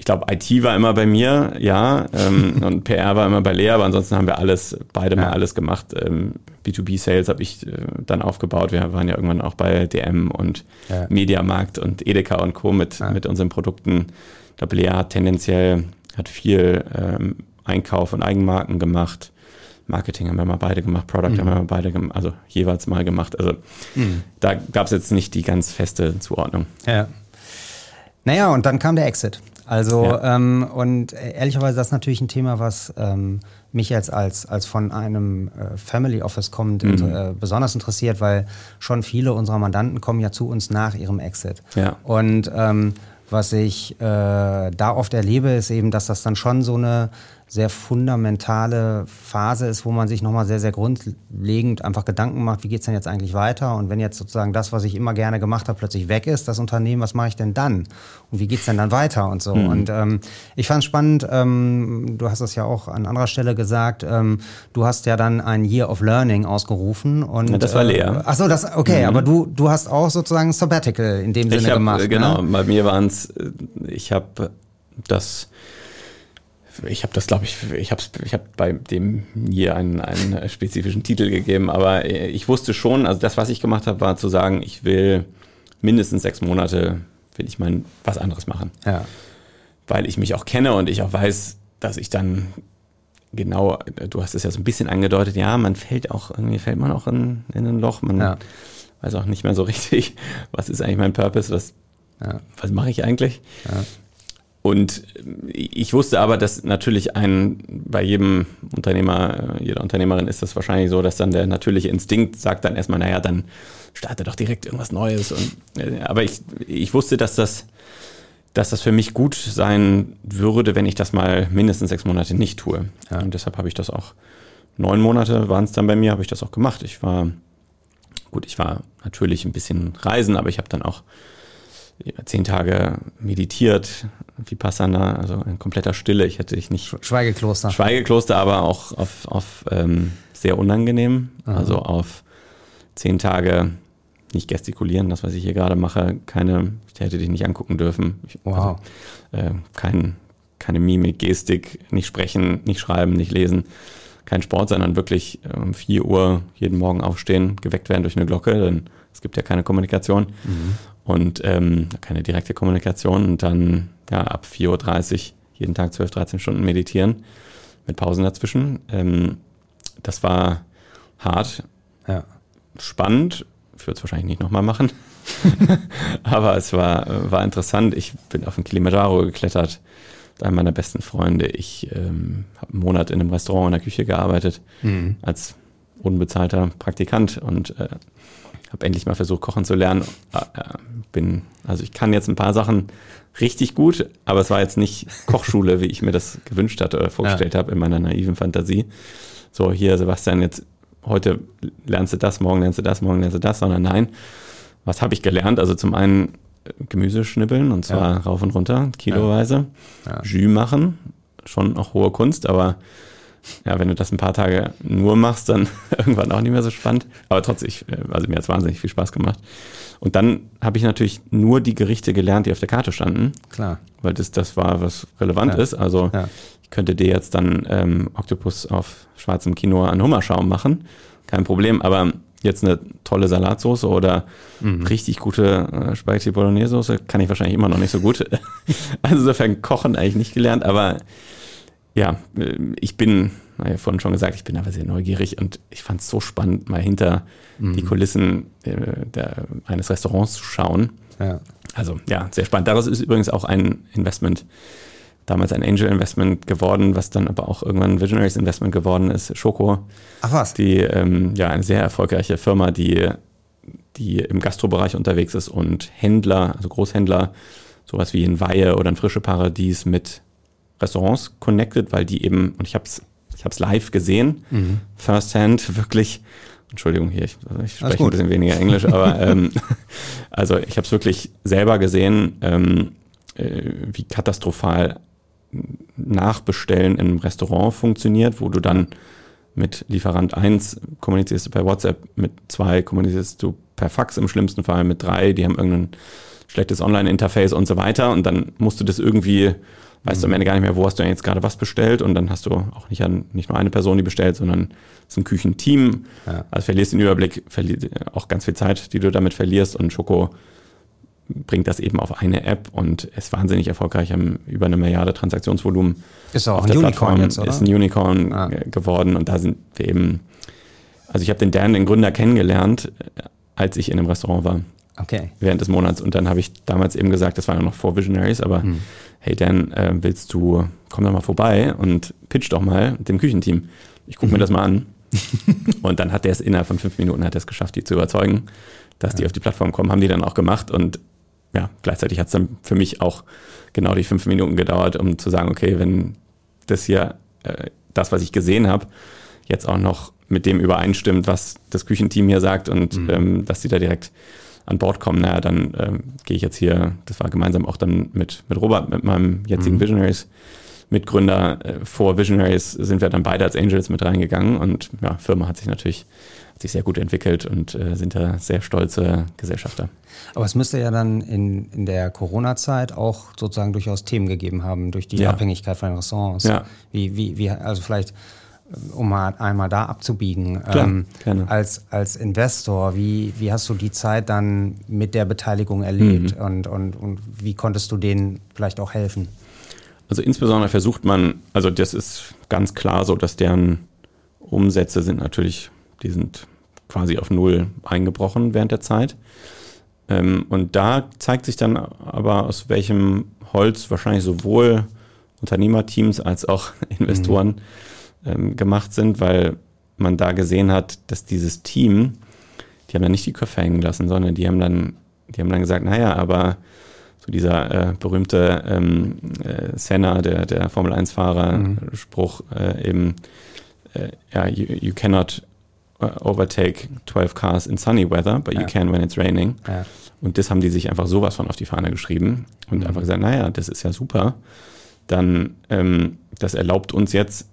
ich glaube, IT war immer bei mir, ja, ähm, und PR war immer bei Lea, aber ansonsten haben wir alles, beide ja. mal alles gemacht. Ähm, B2B-Sales habe ich äh, dann aufgebaut. Wir waren ja irgendwann auch bei DM und ja. Mediamarkt und Edeka und Co. mit, ja. mit unseren Produkten. Ich glaube, Lea hat tendenziell hat viel ähm, Einkauf und Eigenmarken gemacht. Marketing haben wir mal beide gemacht, Product mhm. haben wir mal beide gemacht, also jeweils mal gemacht. Also mhm. da gab es jetzt nicht die ganz feste Zuordnung. Ja. Naja, und dann kam der Exit. Also, ja. ähm, und ehrlicherweise, das ist natürlich ein Thema, was ähm, mich jetzt als, als von einem äh, Family Office kommend mhm. äh, besonders interessiert, weil schon viele unserer Mandanten kommen ja zu uns nach ihrem Exit. Ja. Und ähm, was ich äh, da oft erlebe, ist eben, dass das dann schon so eine sehr fundamentale Phase ist, wo man sich nochmal sehr, sehr grundlegend einfach Gedanken macht, wie geht's denn jetzt eigentlich weiter? Und wenn jetzt sozusagen das, was ich immer gerne gemacht habe, plötzlich weg ist, das Unternehmen, was mache ich denn dann? Und wie geht's denn dann weiter und so? Mhm. Und ähm, ich fand spannend, ähm, du hast es ja auch an anderer Stelle gesagt, ähm, du hast ja dann ein Year of Learning ausgerufen. Und, ja, das war leer. Äh, ach so, das, okay, mhm. aber du, du hast auch sozusagen Sabbatical in dem ich Sinne hab, gemacht. Genau, ne? bei mir waren es, äh, ich habe das ich habe das, glaube ich, ich habe ich hab bei dem hier einen, einen spezifischen Titel gegeben, aber ich wusste schon, also das, was ich gemacht habe, war zu sagen, ich will mindestens sechs Monate, will ich mal was anderes machen. Ja. Weil ich mich auch kenne und ich auch weiß, dass ich dann genau, du hast es ja so ein bisschen angedeutet, ja, man fällt auch, irgendwie fällt man auch in, in ein Loch, man ja. weiß auch nicht mehr so richtig, was ist eigentlich mein Purpose, was, ja. was mache ich eigentlich. Ja. Und ich wusste aber, dass natürlich ein, bei jedem Unternehmer, jeder Unternehmerin ist das wahrscheinlich so, dass dann der natürliche Instinkt sagt dann erstmal, naja, dann starte doch direkt irgendwas Neues. Und, äh, aber ich, ich wusste, dass das, dass das für mich gut sein würde, wenn ich das mal mindestens sechs Monate nicht tue. Ja. Und deshalb habe ich das auch, neun Monate waren es dann bei mir, habe ich das auch gemacht. Ich war, gut, ich war natürlich ein bisschen reisen, aber ich habe dann auch zehn Tage meditiert, Vipassana, also in kompletter Stille. Ich hätte ich nicht. Schweigekloster. Schweigekloster, aber auch auf, auf ähm, sehr unangenehm. Aha. Also auf zehn Tage nicht gestikulieren, das, was ich hier gerade mache. Keine, ich hätte dich nicht angucken dürfen. Ich, wow. Also, äh, kein, keine Mimik, Gestik, nicht sprechen, nicht schreiben, nicht lesen. Kein Sport, sondern wirklich um 4 Uhr jeden Morgen aufstehen, geweckt werden durch eine Glocke, denn es gibt ja keine Kommunikation. Mhm und ähm, keine direkte Kommunikation und dann ja, ab 4.30 Uhr jeden Tag 12, 13 Stunden meditieren mit Pausen dazwischen. Ähm, das war hart, ja. spannend, ich würde es wahrscheinlich nicht nochmal machen, aber es war, war interessant. Ich bin auf den Kilimanjaro geklettert, einer meiner besten Freunde. Ich ähm, habe einen Monat in einem Restaurant in der Küche gearbeitet mhm. als unbezahlter Praktikant und äh, habe endlich mal versucht, kochen zu lernen. Äh, bin, also ich kann jetzt ein paar Sachen richtig gut, aber es war jetzt nicht Kochschule, wie ich mir das gewünscht hatte oder vorgestellt ja. habe in meiner naiven Fantasie. So, hier, Sebastian, jetzt heute lernst du das, morgen lernst du das, morgen lernst du das, sondern nein, was habe ich gelernt? Also zum einen äh, Gemüse schnippeln und zwar ja. rauf und runter, kiloweise. Ja. Jus machen, schon auch hohe Kunst, aber ja, wenn du das ein paar Tage nur machst, dann irgendwann auch nicht mehr so spannend. Aber trotzdem, ich, äh, also mir hat es wahnsinnig viel Spaß gemacht. Und dann habe ich natürlich nur die Gerichte gelernt, die auf der Karte standen. Klar. Weil das, das war, was relevant ja. ist. Also ja. ich könnte dir jetzt dann ähm, Oktopus auf schwarzem Kino an Hummerschaum machen. Kein Problem. Aber jetzt eine tolle Salatsauce oder mhm. richtig gute äh, Spaghetti Bolognese Soße kann ich wahrscheinlich immer noch nicht so gut. also insofern Kochen eigentlich nicht gelernt, aber ja, äh, ich bin, ja vorhin schon gesagt, ich bin aber sehr neugierig und ich fand es so spannend, mal hinter mhm. die Kulissen äh, der, eines Restaurants zu schauen. Ja. Also ja, sehr spannend. Daraus ist übrigens auch ein Investment, damals ein Angel Investment geworden, was dann aber auch irgendwann ein Visionaries Investment geworden ist, Schoko. Ach was? Die, ähm, ja, eine sehr erfolgreiche Firma, die, die im Gastrobereich unterwegs ist und Händler, also Großhändler, sowas wie ein Weihe oder ein Frische Paradies mit Restaurants connected, weil die eben, und ich habe es ich hab's live gesehen, mhm. firsthand, wirklich, Entschuldigung hier, ich, ich spreche ein bisschen weniger Englisch, aber ähm, also ich habe es wirklich selber gesehen, ähm, äh, wie katastrophal Nachbestellen im Restaurant funktioniert, wo du dann mit Lieferant 1 kommunizierst du per WhatsApp, mit 2 kommunizierst du per Fax im schlimmsten Fall, mit 3, die haben irgendein schlechtes Online-Interface und so weiter und dann musst du das irgendwie weißt du am Ende gar nicht mehr, wo hast du jetzt gerade was bestellt und dann hast du auch nicht, an, nicht nur eine Person, die bestellt, sondern es ist ein Küchenteam. Ja. Also verlierst den Überblick, verlierst auch ganz viel Zeit, die du damit verlierst und Schoko bringt das eben auf eine App und ist wahnsinnig erfolgreich, haben über eine Milliarde Transaktionsvolumen. Ist auch ein Unicorn jetzt, oder? Ist ein Unicorn ah. geworden und da sind wir eben, also ich habe den Dan, den Gründer, kennengelernt, als ich in einem Restaurant war. Okay. Während des Monats und dann habe ich damals eben gesagt, das war ja noch vor Visionaries, aber hm hey Dan, äh, willst du, komm doch mal vorbei und pitch doch mal dem Küchenteam. Ich gucke mhm. mir das mal an. und dann hat der es innerhalb von fünf Minuten hat er es geschafft, die zu überzeugen, dass ja. die auf die Plattform kommen, haben die dann auch gemacht und ja, gleichzeitig hat es dann für mich auch genau die fünf Minuten gedauert, um zu sagen, okay, wenn das hier, äh, das, was ich gesehen habe, jetzt auch noch mit dem übereinstimmt, was das Küchenteam hier sagt und mhm. ähm, dass sie da direkt an Bord kommen, naja, dann ähm, gehe ich jetzt hier, das war gemeinsam auch dann mit, mit Robert, mit meinem jetzigen mhm. Visionaries. Mitgründer äh, vor Visionaries sind wir dann beide als Angels mit reingegangen und ja, Firma hat sich natürlich hat sich sehr gut entwickelt und äh, sind da sehr stolze Gesellschafter. Aber es müsste ja dann in, in der Corona-Zeit auch sozusagen durchaus Themen gegeben haben durch die ja. Abhängigkeit von Restaurants. Ja. Wie, wie, wie, also vielleicht um mal einmal da abzubiegen, Klar, ähm, als, als Investor, wie, wie hast du die Zeit dann mit der Beteiligung erlebt mhm. und, und, und wie konntest du denen vielleicht auch helfen? Also insbesondere versucht man, also das ist ganz klar so, dass deren Umsätze sind natürlich, die sind quasi auf Null eingebrochen während der Zeit. Ähm, und da zeigt sich dann aber, aus welchem Holz wahrscheinlich sowohl Unternehmerteams als auch Investoren mhm ähm, gemacht sind, weil man da gesehen hat, dass dieses Team, die haben dann nicht die Köpfe hängen lassen, sondern die haben dann, die haben dann gesagt, naja, aber so dieser äh, berühmte ähm, äh, Senna, der, der Formel 1-Fahrer, mhm. Spruch äh, eben, äh, ja, you, you cannot uh, overtake 12 cars in sunny weather, but ja. you can when it's raining. Ja. Und das haben die sich einfach sowas von auf die Fahne geschrieben und mhm. einfach gesagt, naja, das ist ja super. Dann, ähm, das erlaubt uns jetzt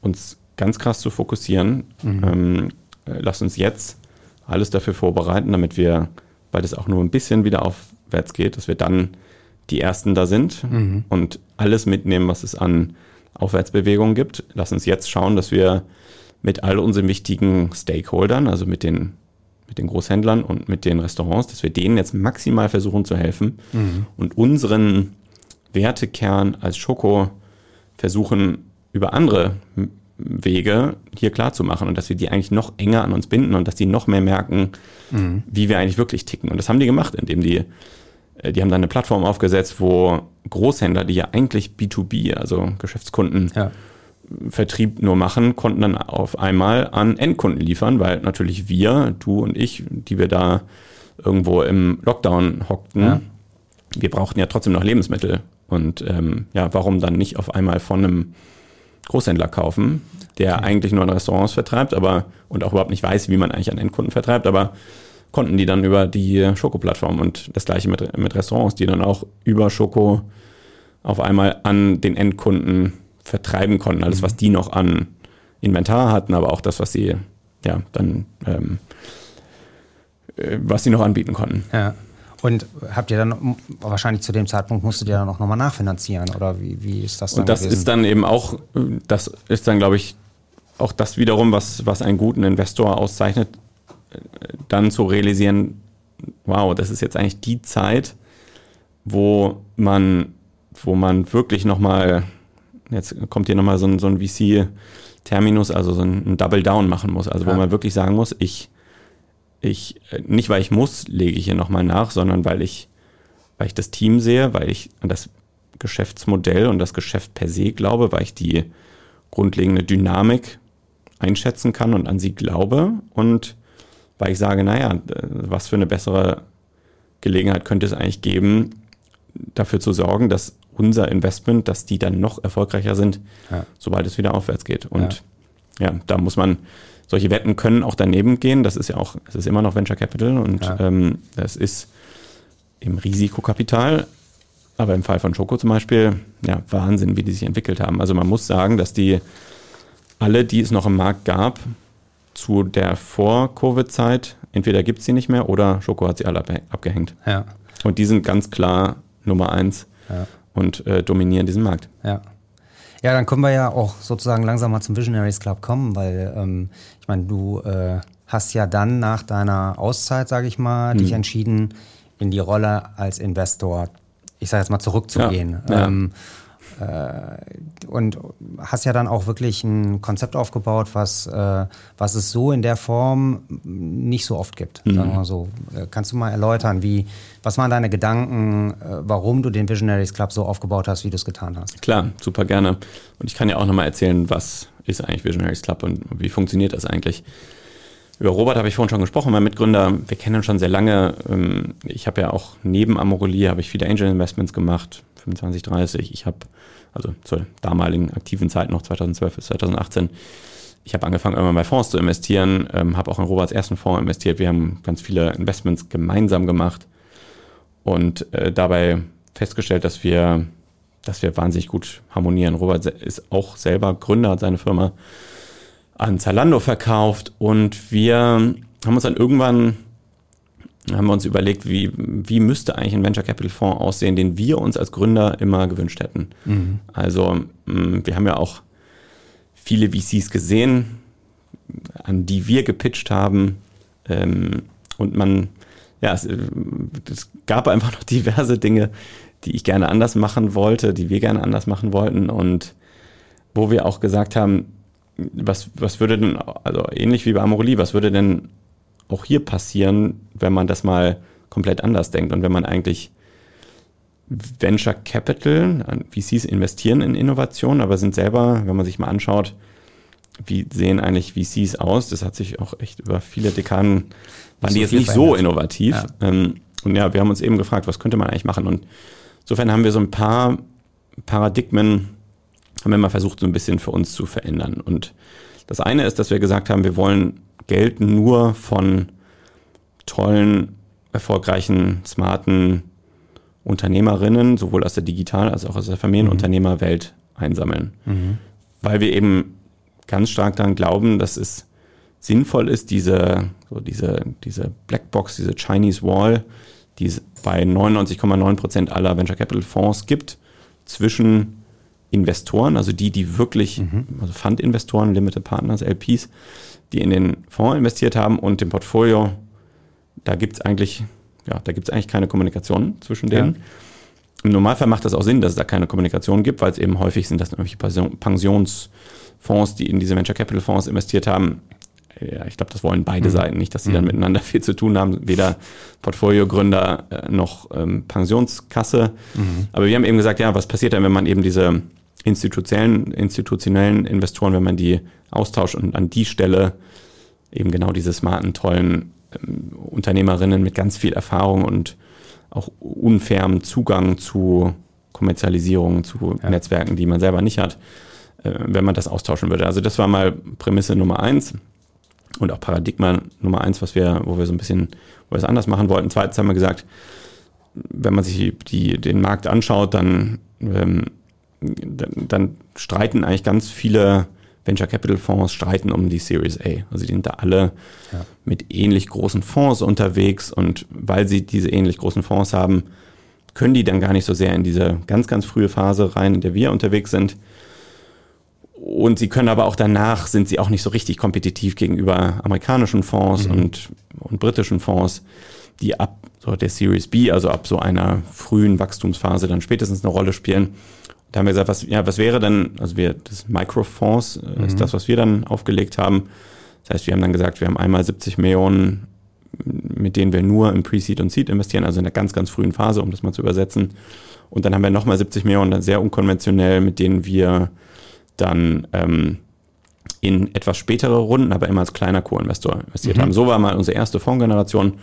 uns ganz krass zu fokussieren. Mhm. Ähm, äh, lass uns jetzt alles dafür vorbereiten, damit wir, weil das auch nur ein bisschen wieder aufwärts geht, dass wir dann die Ersten da sind mhm. und alles mitnehmen, was es an Aufwärtsbewegungen gibt. Lass uns jetzt schauen, dass wir mit all unseren wichtigen Stakeholdern, also mit den, mit den Großhändlern und mit den Restaurants, dass wir denen jetzt maximal versuchen zu helfen mhm. und unseren Wertekern als Schoko versuchen über andere Wege hier klar zu machen und dass wir die eigentlich noch enger an uns binden und dass die noch mehr merken, mhm. wie wir eigentlich wirklich ticken. Und das haben die gemacht, indem die, äh, die haben dann eine Plattform aufgesetzt, wo Großhändler, die ja eigentlich B2B, also Geschäftskunden, ja. Vertrieb nur machen, konnten dann auf einmal an Endkunden liefern, weil natürlich wir, du und ich, die wir da irgendwo im Lockdown hockten, ja. wir brauchten ja trotzdem noch Lebensmittel. Und ähm, ja, warum dann nicht auf einmal von einem Großhändler kaufen, der okay. eigentlich nur an Restaurants vertreibt, aber und auch überhaupt nicht weiß, wie man eigentlich an Endkunden vertreibt, aber konnten die dann über die Schoko-Plattform und das gleiche mit, mit Restaurants, die dann auch über Schoko auf einmal an den Endkunden vertreiben konnten. Alles, mhm. was die noch an Inventar hatten, aber auch das, was sie ja dann ähm, äh, was sie noch anbieten konnten. Ja. Und habt ihr dann wahrscheinlich zu dem Zeitpunkt musstet ihr dann auch nochmal nachfinanzieren oder wie, wie ist das dann? Und das gewesen? ist dann eben auch, das ist dann, glaube ich, auch das wiederum, was, was einen guten Investor auszeichnet, dann zu realisieren, wow, das ist jetzt eigentlich die Zeit, wo man, wo man wirklich nochmal, jetzt kommt hier nochmal so ein, so ein VC-Terminus, also so ein, Double Down machen muss. Also wo ja. man wirklich sagen muss, ich ich, äh, nicht weil ich muss, lege ich hier nochmal nach, sondern weil ich, weil ich das Team sehe, weil ich an das Geschäftsmodell und das Geschäft per se glaube, weil ich die grundlegende Dynamik einschätzen kann und an sie glaube und weil ich sage, naja, was für eine bessere Gelegenheit könnte es eigentlich geben, dafür zu sorgen, dass unser Investment, dass die dann noch erfolgreicher sind, ja. sobald es wieder aufwärts geht. Und ja, ja da muss man, solche Wetten können auch daneben gehen. Das ist ja auch, es ist immer noch Venture Capital und ja. ähm, das ist im Risikokapital. Aber im Fall von Schoko zum Beispiel, ja, Wahnsinn, wie die sich entwickelt haben. Also man muss sagen, dass die alle, die es noch im Markt gab, zu der Vor-Covid-Zeit, entweder gibt es sie nicht mehr oder Schoko hat sie alle abgehängt. Ja. Und die sind ganz klar Nummer eins ja. und äh, dominieren diesen Markt. Ja. Ja, dann können wir ja auch sozusagen langsam mal zum Visionaries Club kommen, weil ähm, ich meine, du äh, hast ja dann nach deiner Auszeit, sage ich mal, mhm. dich entschieden, in die Rolle als Investor, ich sage jetzt mal, zurückzugehen. Ja, ja. Ähm, äh, und hast ja dann auch wirklich ein Konzept aufgebaut, was, äh, was es so in der Form nicht so oft gibt. Mhm. Sagen wir so. Äh, kannst du mal erläutern, wie, was waren deine Gedanken, warum du den Visionaries Club so aufgebaut hast, wie du es getan hast? Klar, super gerne. Und ich kann ja auch nochmal erzählen, was ist eigentlich Visionaries Club und wie funktioniert das eigentlich. Über Robert habe ich vorhin schon gesprochen, mein Mitgründer. Wir kennen uns schon sehr lange. Ähm, ich habe ja auch neben Amorelie habe ich viele Angel Investments gemacht, 25, 30. Ich habe also zur damaligen aktiven Zeit noch 2012 bis 2018. Ich habe angefangen, irgendwann bei Fonds zu investieren, ähm, habe auch in Roberts ersten Fonds investiert. Wir haben ganz viele Investments gemeinsam gemacht und äh, dabei festgestellt, dass wir, dass wir wahnsinnig gut harmonieren. Robert ist auch selber Gründer, hat seine Firma an Zalando verkauft und wir haben uns dann irgendwann haben wir uns überlegt, wie, wie müsste eigentlich ein Venture Capital Fonds aussehen, den wir uns als Gründer immer gewünscht hätten. Mhm. Also mm, wir haben ja auch viele VCs gesehen, an die wir gepitcht haben. Ähm, und man, ja, es, es gab einfach noch diverse Dinge, die ich gerne anders machen wollte, die wir gerne anders machen wollten und wo wir auch gesagt haben, was, was würde denn, also ähnlich wie bei Amorelie, was würde denn auch hier passieren, wenn man das mal komplett anders denkt und wenn man eigentlich Venture Capital, VCs investieren in Innovation, aber sind selber, wenn man sich mal anschaut, wie sehen eigentlich VCs aus? Das hat sich auch echt über viele Dekaden, waren so die jetzt nicht so innovativ. Ja. Ähm, und ja, wir haben uns eben gefragt, was könnte man eigentlich machen? Und insofern haben wir so ein paar Paradigmen, haben wir mal versucht, so ein bisschen für uns zu verändern. Und das eine ist, dass wir gesagt haben, wir wollen Geld nur von tollen, erfolgreichen, smarten Unternehmerinnen, sowohl aus der Digital- als auch aus der Familienunternehmerwelt einsammeln. Mhm. Weil wir eben ganz stark daran glauben, dass es sinnvoll ist, diese, so diese, diese Blackbox, diese Chinese Wall, die es bei 99,9 Prozent aller Venture Capital Fonds gibt, zwischen Investoren, also die, die wirklich, mhm. also Fund-Investoren, Limited Partners, LPs, die in den Fonds investiert haben und dem Portfolio, da gibt es eigentlich, ja, da gibt es eigentlich keine Kommunikation zwischen denen. Ja. Im Normalfall macht das auch Sinn, dass es da keine Kommunikation gibt, weil es eben häufig sind das irgendwelche Pensionsfonds, die in diese Venture Capital Fonds investiert haben. Ja, ich glaube, das wollen beide mhm. Seiten nicht, dass sie mhm. dann miteinander viel zu tun haben, weder Portfoliogründer äh, noch ähm, Pensionskasse. Mhm. Aber wir haben eben gesagt, ja, was passiert denn, wenn man eben diese institutionellen, institutionellen Investoren, wenn man die austauscht und an die Stelle eben genau diese smarten, tollen ähm, Unternehmerinnen mit ganz viel Erfahrung und auch unfairem Zugang zu Kommerzialisierung, zu ja. Netzwerken, die man selber nicht hat, äh, wenn man das austauschen würde. Also das war mal Prämisse Nummer eins und auch Paradigma Nummer eins, was wir, wo wir so ein bisschen, wo wir es anders machen wollten. Zweitens haben wir gesagt, wenn man sich die, den Markt anschaut, dann, ähm, dann, streiten eigentlich ganz viele Venture Capital Fonds streiten um die Series A. Also die sind da alle ja. mit ähnlich großen Fonds unterwegs und weil sie diese ähnlich großen Fonds haben, können die dann gar nicht so sehr in diese ganz, ganz frühe Phase rein, in der wir unterwegs sind. Und sie können aber auch danach, sind sie auch nicht so richtig kompetitiv gegenüber amerikanischen Fonds mhm. und, und britischen Fonds, die ab so der Series B, also ab so einer frühen Wachstumsphase dann spätestens eine Rolle spielen. Da haben wir gesagt, was, ja, was wäre denn, also wir, das Microfonds äh, mhm. ist das, was wir dann aufgelegt haben. Das heißt, wir haben dann gesagt, wir haben einmal 70 Millionen, mit denen wir nur in Pre-Seed und Seed investieren, also in der ganz, ganz frühen Phase, um das mal zu übersetzen. Und dann haben wir nochmal 70 Millionen, dann sehr unkonventionell, mit denen wir dann ähm, in etwas spätere Runden, aber immer als kleiner Co-Investor investiert mhm. haben. So war mal unsere erste Fondsgeneration.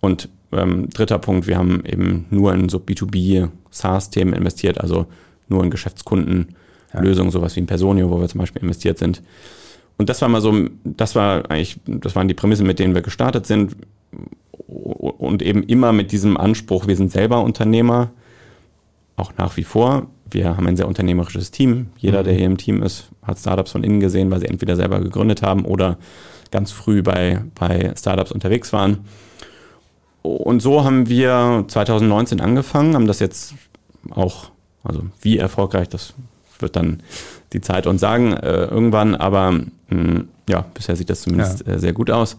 Und ähm, dritter Punkt, wir haben eben nur in so B2B SaaS-Themen investiert, also nur in Geschäftskundenlösungen, ja. sowas wie in Personio, wo wir zum Beispiel investiert sind. Und das war mal so, das war eigentlich, das waren die Prämissen, mit denen wir gestartet sind. Und eben immer mit diesem Anspruch, wir sind selber Unternehmer, auch nach wie vor. Wir haben ein sehr unternehmerisches Team. Jeder, mhm. der hier im Team ist, hat Startups von innen gesehen, weil sie entweder selber gegründet haben oder ganz früh bei, bei Startups unterwegs waren. Und so haben wir 2019 angefangen, haben das jetzt auch also wie erfolgreich, das wird dann die Zeit uns sagen äh, irgendwann, aber mh, hm, ja, bisher sieht das zumindest ja. äh, sehr gut aus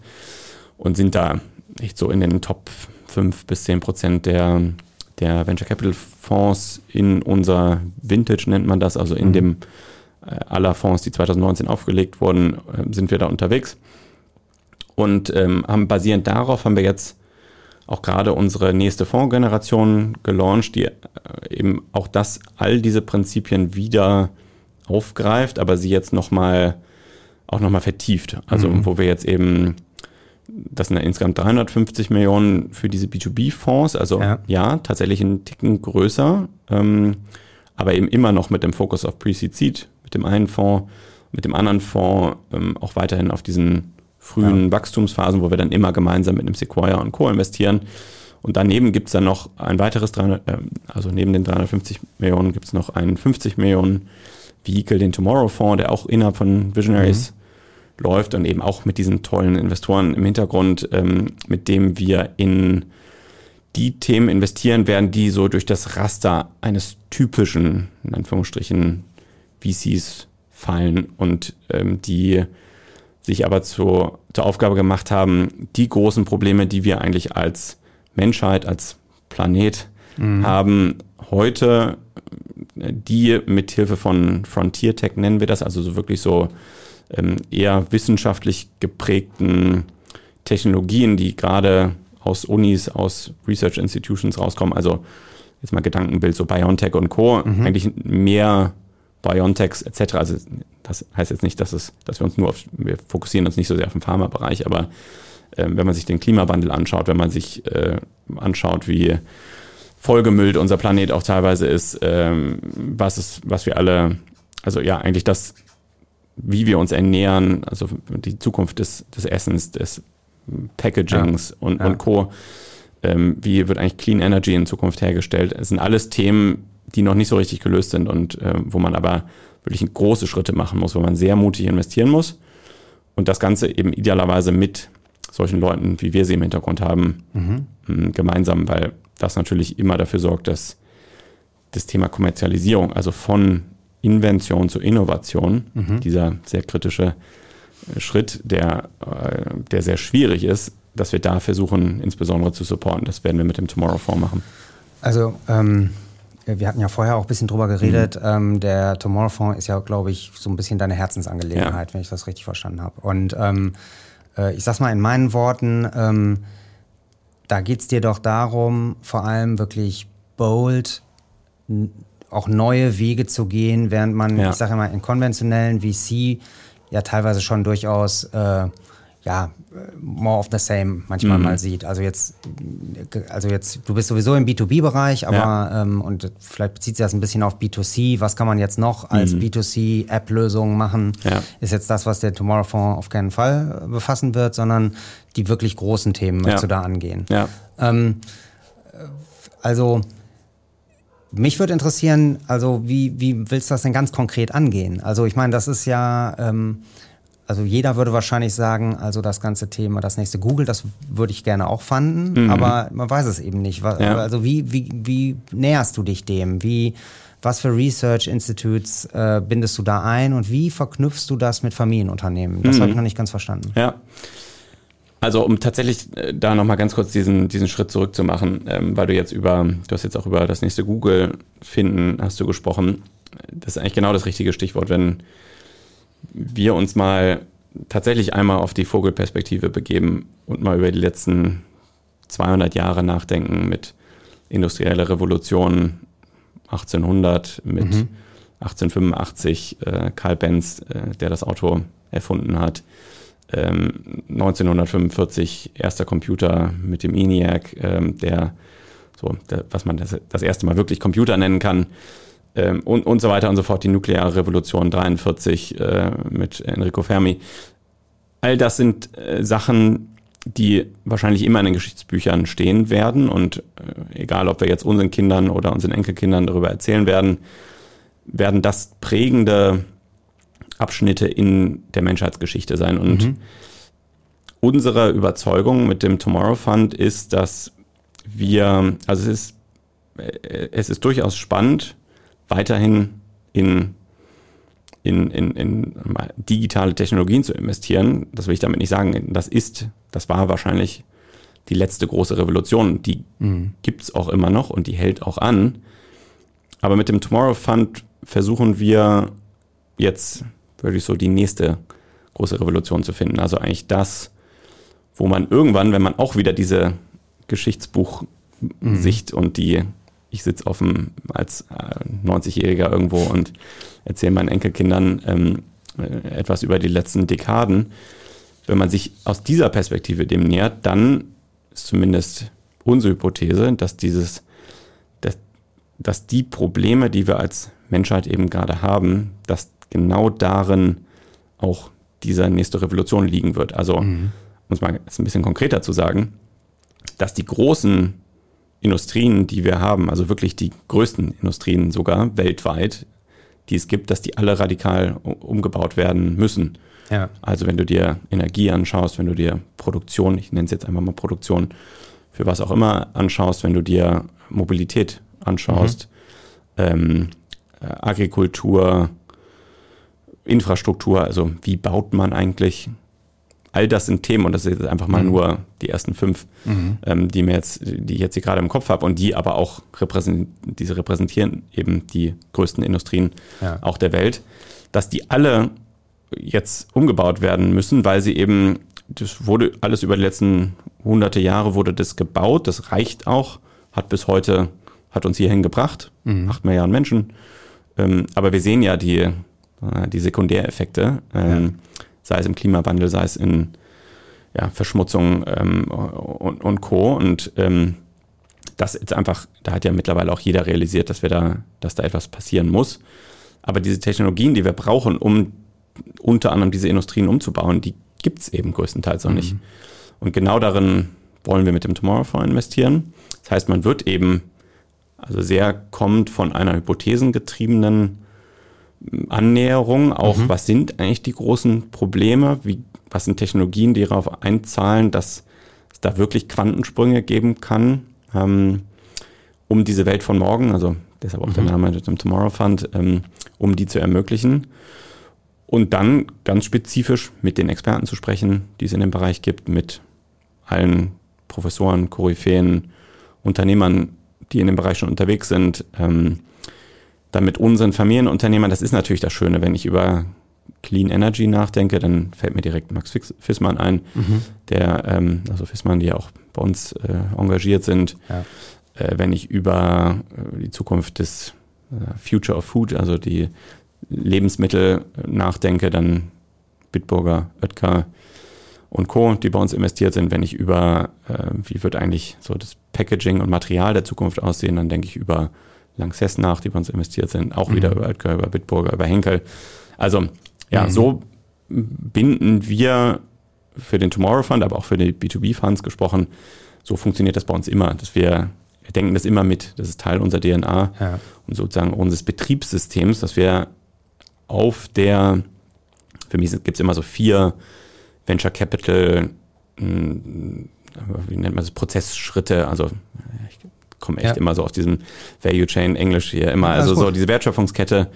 und sind da echt so in den Top 5 bis 10 Prozent der, der Venture Capital Fonds in unser Vintage nennt man das, also in mhm. dem äh, aller Fonds, die 2019 aufgelegt wurden, äh, sind wir da unterwegs und ähm, haben basierend darauf haben wir jetzt auch gerade unsere nächste Fondsgeneration gelauncht, die äh, eben auch das, all diese Prinzipien wieder aufgreift, aber sie jetzt nochmal auch nochmal vertieft. Also mhm. wo wir jetzt eben, das sind ja insgesamt 350 Millionen für diese B2B-Fonds, also ja. ja. tatsächlich einen Ticken größer, ähm, aber eben immer noch mit dem Fokus auf Pre-Seed Seed, mit dem einen Fonds, mit dem anderen Fonds ähm, auch weiterhin auf diesen frühen ja. Wachstumsphasen, wo wir dann immer gemeinsam mit einem Sequoia und Co. investieren. Und daneben gibt es dann noch ein weiteres, 300, äh, also neben den 350 Millionen gibt es noch einen 50 Millionen Vehicle, den Tomorrow Fonds, der auch innerhalb von Visionaries mhm. läuft und eben auch mit diesen tollen Investoren im Hintergrund, ähm, mit dem wir in die Themen investieren werden, die so durch das Raster eines typischen, in Anführungsstrichen, VCs fallen und ähm, die sich aber zu, zur Aufgabe gemacht haben, die großen Probleme, die wir eigentlich als Menschheit, als Planet mhm. haben, heute die mit Hilfe von Frontier Tech nennen wir das, also so wirklich so ähm, eher wissenschaftlich geprägten Technologien, die gerade aus Unis, aus Research Institutions rauskommen, also jetzt mal Gedankenbild, so BioNTech und Co., mhm. eigentlich mehr BioNTechs etc. Also das heißt jetzt nicht, dass, es, dass wir uns nur auf, wir fokussieren uns nicht so sehr auf den Pharmabereich, aber äh, wenn man sich den Klimawandel anschaut, wenn man sich äh, anschaut, wie vollgemüllt unser Planet auch teilweise ist, ähm, was ist, was wir alle, also ja, eigentlich das, wie wir uns ernähren, also die Zukunft des, des Essens, des Packagings ja. Und, ja. und Co. Ähm, wie wird eigentlich Clean Energy in Zukunft hergestellt? Es sind alles Themen, die noch nicht so richtig gelöst sind und äh, wo man aber wirklich große Schritte machen muss, wo man sehr mutig investieren muss und das Ganze eben idealerweise mit solchen Leuten, wie wir sie im Hintergrund haben, mhm. gemeinsam, weil das natürlich immer dafür sorgt, dass das Thema Kommerzialisierung, also von Invention zu Innovation, mhm. dieser sehr kritische äh, Schritt, der, äh, der sehr schwierig ist, dass wir da versuchen, insbesondere zu supporten. Das werden wir mit dem Tomorrow Fonds machen. Also ähm, wir hatten ja vorher auch ein bisschen drüber geredet. Mhm. Ähm, der Tomorrow Fonds ist ja, glaube ich, so ein bisschen deine Herzensangelegenheit, ja. wenn ich das richtig verstanden habe. Und ähm, äh, ich sag's mal in meinen Worten, ähm, da geht's dir doch darum, vor allem wirklich bold, auch neue Wege zu gehen, während man, ja. ich sage immer, in konventionellen VC ja teilweise schon durchaus äh, ja, more of the same manchmal mhm. mal sieht. Also jetzt, also jetzt, du bist sowieso im B2B-Bereich, aber ja. ähm, und vielleicht bezieht sich das ein bisschen auf B2C. Was kann man jetzt noch als mhm. B2C-App-Lösung machen? Ja. Ist jetzt das, was der Tomorrow Fonds auf keinen Fall befassen wird, sondern die wirklich großen Themen möchtest ja. du da angehen. Ja. Ähm, also mich würde interessieren, also wie, wie willst du das denn ganz konkret angehen? Also ich meine, das ist ja ähm, also jeder würde wahrscheinlich sagen, also das ganze Thema, das nächste Google, das würde ich gerne auch fanden, mhm. aber man weiß es eben nicht. Ja. Also wie, wie, wie näherst du dich dem? Wie, was für Research Institutes äh, bindest du da ein und wie verknüpfst du das mit Familienunternehmen? Das mhm. habe ich noch nicht ganz verstanden. Ja. Also um tatsächlich äh, da nochmal ganz kurz diesen, diesen Schritt zurückzumachen, ähm, weil du jetzt über, du hast jetzt auch über das nächste Google finden, hast du gesprochen. Das ist eigentlich genau das richtige Stichwort, wenn wir uns mal tatsächlich einmal auf die Vogelperspektive begeben und mal über die letzten 200 Jahre nachdenken mit industrieller Revolution 1800, mit mhm. 1885 äh, Karl Benz, äh, der das Auto erfunden hat, ähm, 1945 erster Computer mit dem ENIAC, ähm, der so, der, was man das, das erste Mal wirklich Computer nennen kann ähm, und, und so weiter und so fort, die nukleare Revolution 43 äh, mit Enrico Fermi. All das sind äh, Sachen, die wahrscheinlich immer in den Geschichtsbüchern stehen werden und äh, egal, ob wir jetzt unseren Kindern oder unseren Enkelkindern darüber erzählen werden, werden das prägende Abschnitte in der Menschheitsgeschichte sein. Und mhm. unsere Überzeugung mit dem Tomorrow Fund ist, dass wir, also es ist, äh, es ist durchaus spannend, weiterhin in, in, in, in digitale Technologien zu investieren. Das will ich damit nicht sagen. Das ist, das war wahrscheinlich die letzte große Revolution. Die mhm. gibt es auch immer noch und die hält auch an. Aber mit dem Tomorrow Fund versuchen wir jetzt wirklich so die nächste große Revolution zu finden. Also eigentlich das, wo man irgendwann, wenn man auch wieder diese Geschichtsbuchsicht mhm. und die ich sitze dem, als 90-Jähriger äh, irgendwo und erzähle meinen Enkelkindern ähm, äh, etwas über die letzten Dekaden. Wenn man sich aus dieser Perspektive dem nähert, dann ist zumindest unsere Hypothese, dass dieses, dass, dass die Probleme, die wir als Menschheit eben gerade haben, dass genau darin auch diese nächste Revolution liegen wird. Also, mhm. um es mal ein bisschen konkreter zu sagen, dass die großen Industrien, die wir haben, also wirklich die größten Industrien sogar weltweit, die es gibt, dass die alle radikal umgebaut werden müssen. Ja. Also wenn du dir Energie anschaust, wenn du dir Produktion, ich nenne es jetzt einfach mal Produktion, für was auch immer anschaust, wenn du dir Mobilität anschaust, mhm. ähm, äh, Agrikultur, Infrastruktur, also wie baut man eigentlich all das sind Themen und das ist jetzt einfach mal mhm. nur die ersten fünf, mhm. ähm, die mir jetzt, die ich jetzt hier gerade im Kopf habe und die aber auch repräsentieren, diese repräsentieren eben die größten Industrien ja. auch der Welt, dass die alle jetzt umgebaut werden müssen, weil sie eben, das wurde alles über die letzten hunderte Jahre wurde das gebaut, das reicht auch, hat bis heute, hat uns hierhin gebracht, mhm. acht Milliarden Menschen. Ähm, aber wir sehen ja die, äh, die Sekundäreffekte. Ähm, ja sei es im Klimawandel, sei es in ja, Verschmutzung ähm, und, und Co. Und ähm, das ist einfach, da hat ja mittlerweile auch jeder realisiert, dass wir da, dass da etwas passieren muss. Aber diese Technologien, die wir brauchen, um unter anderem diese Industrien umzubauen, die gibt es eben größtenteils noch mhm. nicht. Und genau darin wollen wir mit dem Tomorrow Fonds investieren. Das heißt, man wird eben, also sehr kommt von einer hypothesengetriebenen Annäherung, auch mhm. was sind eigentlich die großen Probleme, wie, was sind Technologien, die darauf einzahlen, dass es da wirklich Quantensprünge geben kann, ähm, um diese Welt von morgen, also deshalb auch mhm. der Name dem Tomorrow Fund, ähm, um die zu ermöglichen. Und dann ganz spezifisch mit den Experten zu sprechen, die es in dem Bereich gibt, mit allen Professoren, Koryphäen, Unternehmern, die in dem Bereich schon unterwegs sind, ähm, dann mit unseren Familienunternehmern, das ist natürlich das Schöne, wenn ich über Clean Energy nachdenke, dann fällt mir direkt Max Fissmann ein, mhm. der, ähm, also Fissmann, die ja auch bei uns äh, engagiert sind. Ja. Äh, wenn ich über äh, die Zukunft des äh, Future of Food, also die Lebensmittel nachdenke, dann Bitburger, Oetker und Co., die bei uns investiert sind. Wenn ich über, äh, wie wird eigentlich so das Packaging und Material der Zukunft aussehen, dann denke ich über Lanxess nach, die bei uns investiert sind, auch mhm. wieder über Oetker, über Bitburger, über Henkel. Also ja, mhm. so binden wir für den Tomorrow Fund, aber auch für die B2B-Funds gesprochen, so funktioniert das bei uns immer, dass wir, wir denken das immer mit, das ist Teil unserer DNA ja. und sozusagen unseres Betriebssystems, dass wir auf der, für mich gibt es immer so vier Venture Capital, hm, wie nennt man das, Prozessschritte, also ich komme echt ja. immer so aus diesem Value Chain Englisch hier immer, also so diese Wertschöpfungskette.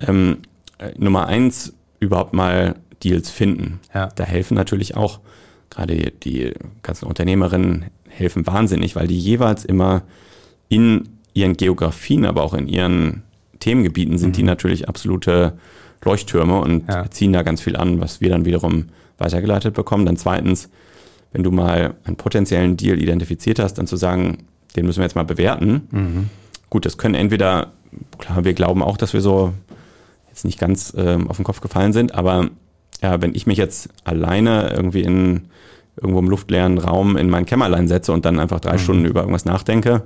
Ähm, äh, Nummer eins, überhaupt mal Deals finden. Ja. Da helfen natürlich auch gerade die, die ganzen Unternehmerinnen helfen wahnsinnig, weil die jeweils immer in ihren Geografien, aber auch in ihren Themengebieten sind mhm. die natürlich absolute Leuchttürme und ja. ziehen da ganz viel an, was wir dann wiederum weitergeleitet bekommen. Dann zweitens, wenn du mal einen potenziellen Deal identifiziert hast, dann zu sagen, den müssen wir jetzt mal bewerten. Mhm. Gut, das können entweder, klar, wir glauben auch, dass wir so jetzt nicht ganz äh, auf den Kopf gefallen sind, aber ja, wenn ich mich jetzt alleine irgendwie in irgendwo im luftleeren Raum in mein Kämmerlein setze und dann einfach drei mhm. Stunden über irgendwas nachdenke,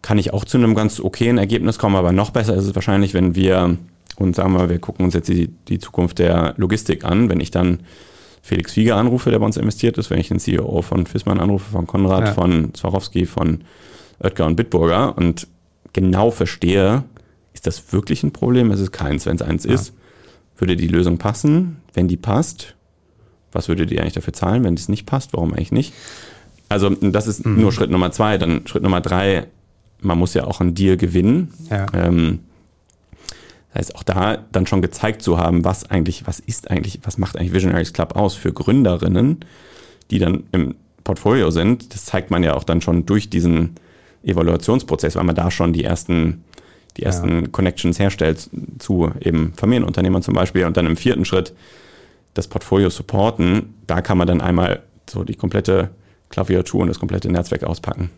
kann ich auch zu einem ganz okayen Ergebnis kommen, aber noch besser ist es wahrscheinlich, wenn wir und sagen wir, wir gucken uns jetzt die, die Zukunft der Logistik an, wenn ich dann Felix Wieger anrufe, der bei uns investiert ist, wenn ich den CEO von Fissmann anrufe, von Konrad, ja. von Swarovski, von Oetker und Bitburger und genau verstehe, ist das wirklich ein Problem? Es ist keins. Wenn es eins ja. ist, würde die Lösung passen? Wenn die passt, was würdet ihr eigentlich dafür zahlen? Wenn es nicht passt, warum eigentlich nicht? Also das ist mhm. nur Schritt Nummer zwei. Dann Schritt Nummer drei, man muss ja auch einen Deal gewinnen. Ja. Ähm, das heißt, auch da dann schon gezeigt zu haben, was eigentlich, was ist eigentlich, was macht eigentlich Visionaries Club aus für Gründerinnen, die dann im Portfolio sind. Das zeigt man ja auch dann schon durch diesen Evaluationsprozess, weil man da schon die ersten, die ersten ja. Connections herstellt zu eben Familienunternehmern zum Beispiel und dann im vierten Schritt das Portfolio supporten. Da kann man dann einmal so die komplette Klaviatur und das komplette Netzwerk auspacken.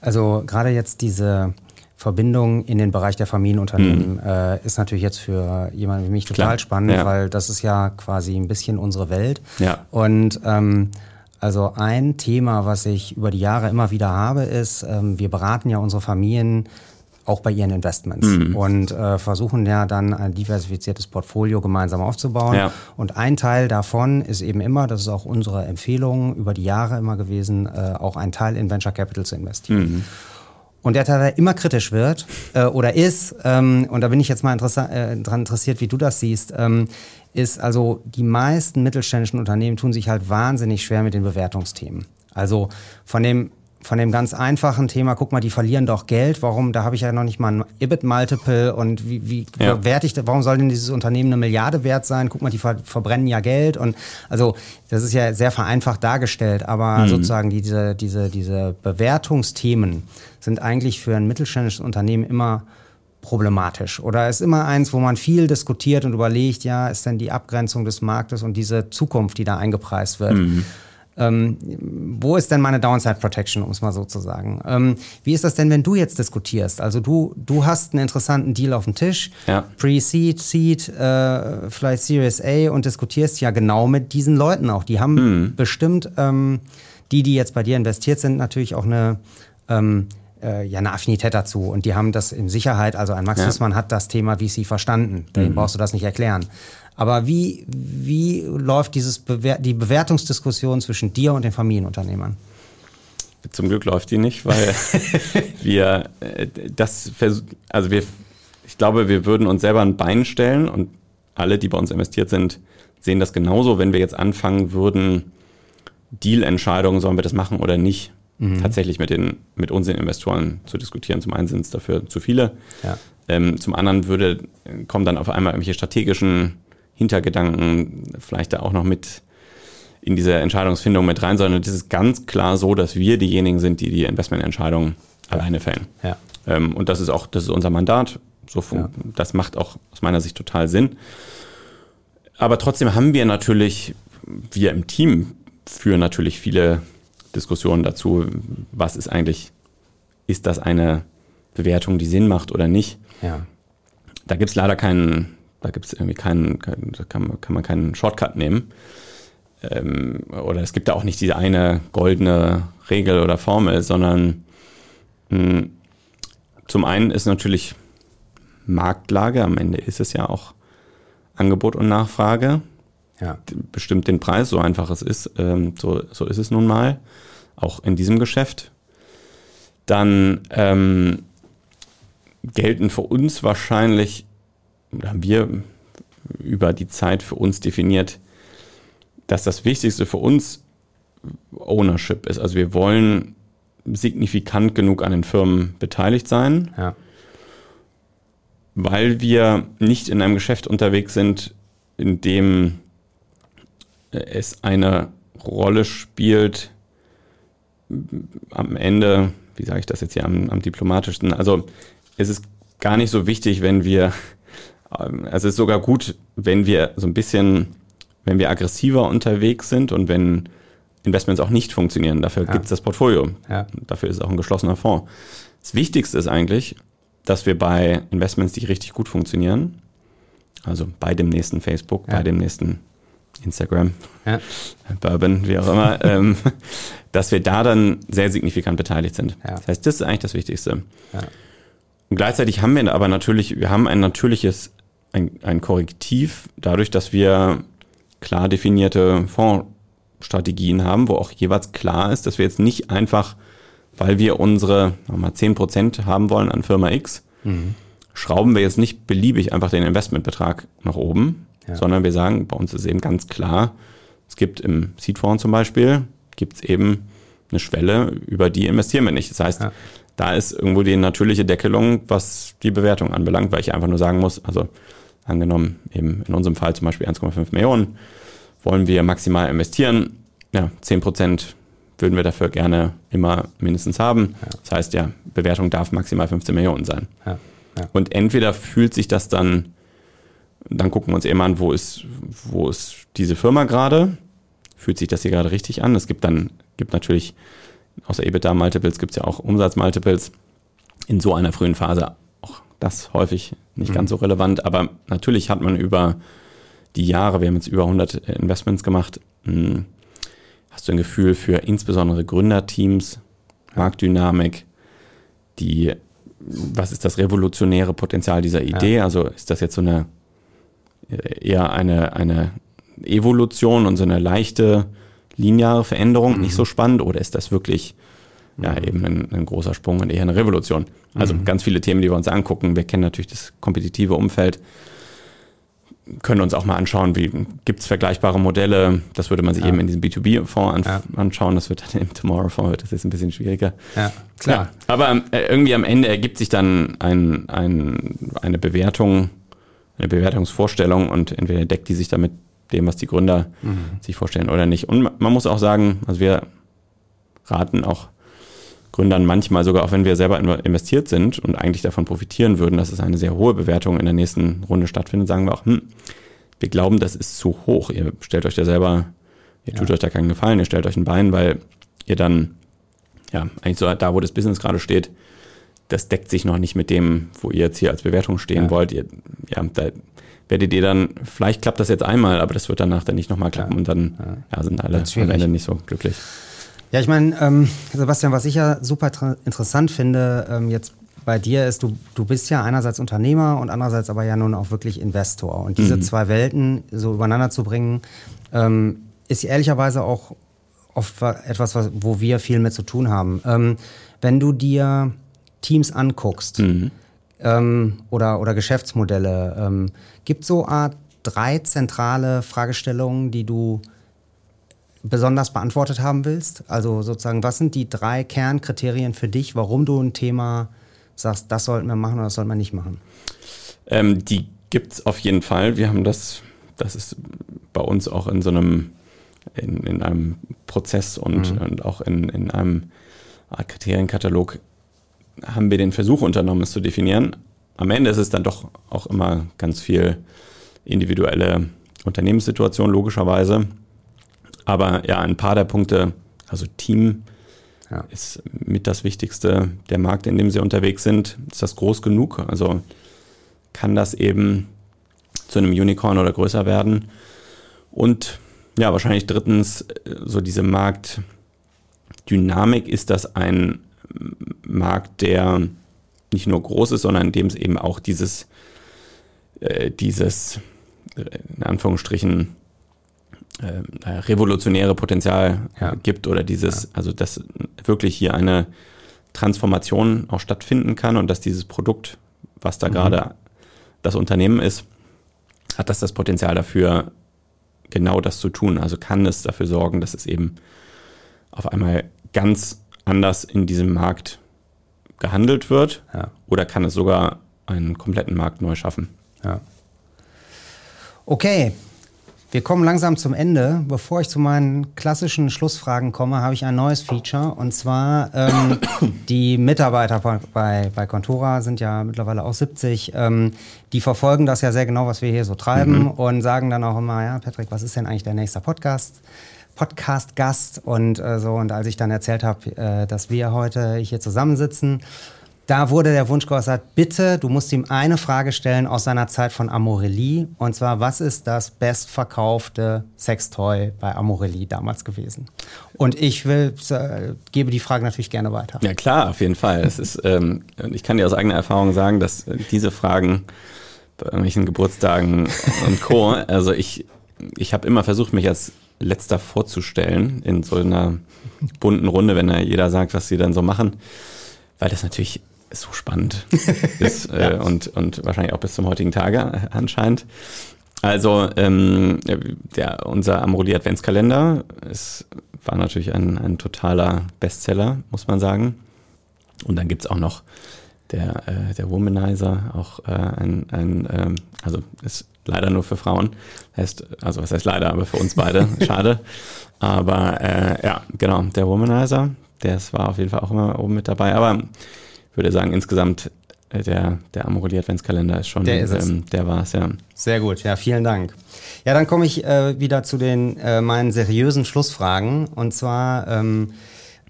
Also gerade jetzt diese Verbindung in den Bereich der Familienunternehmen mhm. äh, ist natürlich jetzt für jemanden wie mich total Klar. spannend, ja. weil das ist ja quasi ein bisschen unsere Welt. Ja. Und ähm, also ein Thema, was ich über die Jahre immer wieder habe, ist, ähm, wir beraten ja unsere Familien auch bei ihren Investments mhm. und äh, versuchen ja dann ein diversifiziertes Portfolio gemeinsam aufzubauen. Ja. Und ein Teil davon ist eben immer, das ist auch unsere Empfehlung über die Jahre immer gewesen, äh, auch ein Teil in Venture Capital zu investieren. Mhm. Und der Teil, der immer kritisch wird äh, oder ist, ähm, und da bin ich jetzt mal äh, dran interessiert, wie du das siehst, ähm, ist also, die meisten mittelständischen Unternehmen tun sich halt wahnsinnig schwer mit den Bewertungsthemen. Also von dem von dem ganz einfachen Thema, guck mal, die verlieren doch Geld, warum, da habe ich ja noch nicht mal ein EBIT-Multiple und wie, wie ja. werte ich, warum soll denn dieses Unternehmen eine Milliarde wert sein? Guck mal, die ver verbrennen ja Geld und also das ist ja sehr vereinfacht dargestellt, aber mhm. sozusagen diese, diese, diese Bewertungsthemen sind eigentlich für ein mittelständisches Unternehmen immer problematisch oder ist immer eins, wo man viel diskutiert und überlegt, ja, ist denn die Abgrenzung des Marktes und diese Zukunft, die da eingepreist wird. Mhm ähm, wo ist denn meine Downside Protection, um es mal so zu sagen? Ähm, wie ist das denn, wenn du jetzt diskutierst? Also du, du hast einen interessanten Deal auf dem Tisch, ja. Pre-Seed, Seed, äh, vielleicht Series A und diskutierst ja genau mit diesen Leuten auch. Die haben hm. bestimmt, ähm, die, die jetzt bei dir investiert sind, natürlich auch eine ähm, äh, ja eine Affinität dazu und die haben das in Sicherheit, also ein Max ja. hat das Thema VC verstanden, dem mhm. brauchst du das nicht erklären. Aber wie, wie läuft dieses Bewer die Bewertungsdiskussion zwischen dir und den Familienunternehmern? Zum Glück läuft die nicht, weil wir äh, das, also wir, ich glaube, wir würden uns selber ein Bein stellen und alle, die bei uns investiert sind, sehen das genauso, wenn wir jetzt anfangen würden, Deal-Entscheidungen, sollen wir das machen oder nicht, mhm. tatsächlich mit, den, mit unseren Investoren zu diskutieren. Zum einen sind es dafür zu viele, ja. ähm, zum anderen würde, kommen dann auf einmal irgendwelche strategischen Hintergedanken vielleicht da auch noch mit in diese Entscheidungsfindung mit rein, sondern es ist ganz klar so, dass wir diejenigen sind, die die Investmententscheidung ja. alleine fällen. Ja. Ähm, und das ist auch, das ist unser Mandat. So, ja. Das macht auch aus meiner Sicht total Sinn. Aber trotzdem haben wir natürlich, wir im Team führen natürlich viele Diskussionen dazu, was ist eigentlich, ist das eine Bewertung, die Sinn macht oder nicht? Ja. Da gibt es leider keinen da gibt es irgendwie keinen, da kann, kann man keinen Shortcut nehmen. ähm, oder es gibt da auch nicht diese eine goldene Regel oder Formel, sondern mh, hm, zum einen ist natürlich Marktlage, am Ende ist es ja auch Angebot und Nachfrage. Ja. Bestimmt den Preis, so einfach es ist, ähm, so, so ist es nun mal, auch in diesem Geschäft. Dann ähm, gelten für uns wahrscheinlich, haben wir über die Zeit für uns definiert, dass das Wichtigste für uns Ownership ist. Also wir wollen signifikant genug an den Firmen beteiligt sein, ja. weil wir nicht in einem Geschäft unterwegs sind, in dem es eine Rolle spielt, am Ende, wie sage ich das jetzt hier am, am diplomatischsten, also es ist gar nicht so wichtig, wenn wir, also es ist sogar gut, wenn wir so ein bisschen, wenn wir aggressiver unterwegs sind und wenn Investments auch nicht funktionieren. Dafür ja. gibt es das Portfolio. Ja. Dafür ist es auch ein geschlossener Fonds. Das Wichtigste ist eigentlich, dass wir bei Investments, die richtig gut funktionieren, also bei dem nächsten Facebook, ja. bei dem nächsten Instagram, ja. Bourbon, wie auch immer, ähm, dass wir da dann sehr signifikant beteiligt sind. Ja. Das heißt, das ist eigentlich das Wichtigste. Ja. Und gleichzeitig haben wir aber natürlich, wir haben ein natürliches, ein, ein Korrektiv, dadurch, dass wir klar definierte Fondsstrategien haben, wo auch jeweils klar ist, dass wir jetzt nicht einfach, weil wir unsere mal 10% haben wollen an Firma X, mhm. schrauben wir jetzt nicht beliebig einfach den Investmentbetrag nach oben, ja. sondern wir sagen, bei uns ist eben ganz klar, es gibt im Seedfonds zum Beispiel, gibt es eben eine Schwelle, über die investieren wir nicht. Das heißt, ja da ist irgendwo die natürliche Deckelung, was die Bewertung anbelangt, weil ich einfach nur sagen muss, also angenommen eben in unserem Fall zum Beispiel 1,5 Millionen, wollen wir maximal investieren. Ja, 10 Prozent würden wir dafür gerne immer mindestens haben. Ja. Das heißt ja, Bewertung darf maximal 15 Millionen sein. Ja. Ja. Und entweder fühlt sich das dann, dann gucken wir uns eben an, wo ist, wo ist diese Firma gerade? Fühlt sich das hier gerade richtig an? Es gibt dann, gibt natürlich außer EBITDA-Multiples gibt es ja auch Umsatz-Multiples. In so einer frühen Phase das häufig nicht mhm. ganz so relevant. Aber natürlich hat man über die Jahre, wir haben jetzt über 100 Investments gemacht, hm, hast du ein Gefühl für insbesondere Gründerteams, Marktdynamik, die, was ist das revolutionäre Potenzial dieser Idee? Ja. Also ist das jetzt so eine eher eine, eine Evolution und so eine leichte lineare Veränderung mhm. nicht so spannend oder ist das wirklich ja, mhm. eben ein, ein, großer Sprung und eher eine Revolution? Also mhm. ganz viele Themen, die wir uns angucken. Wir kennen natürlich das kompetitive Umfeld, können uns auch mal anschauen, wie gibt es vergleichbare Modelle. Das würde man sich ja. eben in diesem B2B-Fonds an, ja. anschauen. Das wird dann im Tomorrow-Fonds, das ist ein bisschen schwieriger. Ja, klar. Ja, aber äh, irgendwie am Ende ergibt sich dann ein, ein, eine Bewertung, eine Bewertungsvorstellung und entweder deckt die sich damit dem, was die Gründer mhm. sich vorstellen oder nicht. Und man muss auch sagen, also wir raten auch Gründern manchmal sogar, auch wenn wir selber investiert sind und eigentlich davon profitieren würden, dass es eine sehr hohe Bewertung in der nächsten Runde stattfindet, sagen wir auch, hm, wir glauben, das ist zu hoch. Ihr stellt euch da selber, ihr tut ja. euch da keinen Gefallen, ihr stellt euch ein Bein, weil ihr dann, ja, eigentlich so da, wo das Business gerade steht, das deckt sich noch nicht mit dem, wo ihr jetzt hier als Bewertung stehen ja. wollt. Ihr, ja, da werdet ihr dann, vielleicht klappt das jetzt einmal, aber das wird danach dann nicht nochmal klappen ja. und dann ja. sind alle am Ende nicht so glücklich. Ja, ich meine, ähm, Sebastian, was ich ja super interessant finde, ähm, jetzt bei dir ist, du, du bist ja einerseits Unternehmer und andererseits aber ja nun auch wirklich Investor. Und diese mhm. zwei Welten so übereinander zu bringen, ähm, ist ehrlicherweise auch oft etwas, was, wo wir viel mit zu tun haben. Ähm, wenn du dir Teams anguckst, mhm ähm, oder, oder Geschäftsmodelle. Ähm, gibt so Art drei zentrale Fragestellungen, die du besonders beantwortet haben willst? Also sozusagen, was sind die drei Kernkriterien für dich, warum du ein Thema sagst, das sollten wir machen oder das sollten wir nicht machen? Ähm, die gibt es auf jeden Fall. Wir haben das, das ist bei uns auch in so einem, in, in einem Prozess und, mhm. und auch in, in einem Art Kriterienkatalog haben wir den Versuch unternommen, es zu definieren. Am Ende ist es dann doch auch immer ganz viel individuelle Unternehmenssituation, logischerweise. Aber ja, ein paar der Punkte, also Team ja. ist mit das Wichtigste. Der Markt, in dem sie unterwegs sind, ist das groß genug? Also kann das eben zu einem Unicorn oder größer werden? Und ja, wahrscheinlich drittens, so diese Marktdynamik, ist das ein Markt, der nicht nur groß ist, sondern in dem es eben auch dieses, äh, dieses in Anführungsstrichen äh, revolutionäre Potenzial ja. gibt oder dieses, ja. also dass wirklich hier eine Transformation auch stattfinden kann und dass dieses Produkt, was da mhm. gerade das Unternehmen ist, hat das das Potenzial dafür, genau das zu tun. Also kann es dafür sorgen, dass es eben auf einmal ganz anders in diesem Markt gehandelt wird ja. oder kann es sogar einen kompletten Markt neu schaffen. Ja. Okay, wir kommen langsam zum Ende. Bevor ich zu meinen klassischen Schlussfragen komme, habe ich ein neues Feature. Und zwar ähm, die Mitarbeiter bei, bei Contora sind ja mittlerweile auch 70. Ähm, die verfolgen das ja sehr genau, was wir hier so treiben mhm. und sagen dann auch immer, ja, Patrick, was ist denn eigentlich der nächste Podcast? Podcast-Gast und äh, so. Und als ich dann erzählt habe, äh, dass wir heute hier zusammensitzen, da wurde der Wunsch geäußert, bitte, du musst ihm eine Frage stellen aus seiner Zeit von Amorelli. Und zwar, was ist das bestverkaufte Sextoy bei Amorelli damals gewesen? Und ich will, äh, gebe die Frage natürlich gerne weiter. Ja klar, auf jeden Fall. es ist, ähm, ich kann dir aus eigener Erfahrung sagen, dass äh, diese Fragen bei irgendwelchen Geburtstagen und Co., also ich, ich habe immer versucht, mich als letzter vorzustellen in so einer bunten Runde, wenn da jeder sagt, was sie dann so machen, weil das natürlich so spannend ist äh, ja. und, und wahrscheinlich auch bis zum heutigen Tage äh, anscheinend. Also ähm, der, unser Amroli Adventskalender ist, war natürlich ein, ein totaler Bestseller, muss man sagen. Und dann gibt es auch noch der, äh, der Womanizer, auch äh, ein, ein ähm, also ist leider nur für Frauen. Heißt, also was heißt leider, aber für uns beide, schade. Aber äh, ja, genau, der Womanizer, der war auf jeden Fall auch immer oben mit dabei. Aber würde sagen, insgesamt äh, der, der Amorelli Adventskalender ist schon, der, ist ähm, der war es, ja. Sehr gut, ja, vielen Dank. Ja, dann komme ich äh, wieder zu den äh, meinen seriösen Schlussfragen. Und zwar, ähm,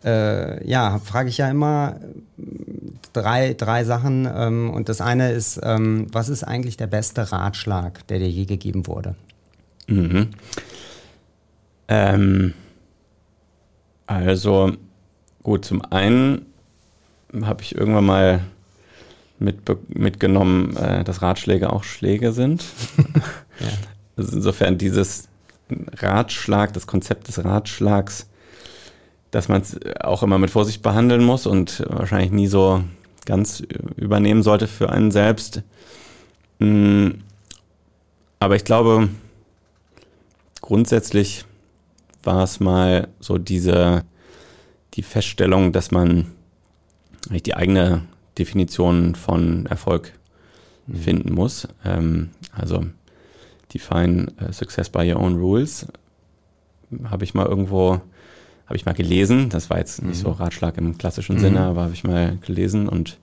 äh, ja, frage ich ja immer drei, drei Sachen. Ähm, und das eine ist, ähm, was ist eigentlich der beste Ratschlag, der dir je gegeben wurde? Mhm. Ähm, also, gut, zum einen habe ich irgendwann mal mit, mitgenommen, äh, dass Ratschläge auch Schläge sind. ja. also insofern dieses Ratschlag, das Konzept des Ratschlags, dass man es auch immer mit Vorsicht behandeln muss und wahrscheinlich nie so ganz übernehmen sollte für einen selbst. Mm, aber ich glaube, grundsätzlich war es mal so diese, die Feststellung, dass man eigentlich die eigene Definition von Erfolg mhm. finden muss. Ähm, also Define uh, Success by Your Own Rules habe ich mal irgendwo, habe ich mal gelesen. Das war jetzt nicht mhm. so Ratschlag im klassischen mhm. Sinne, aber habe ich mal gelesen und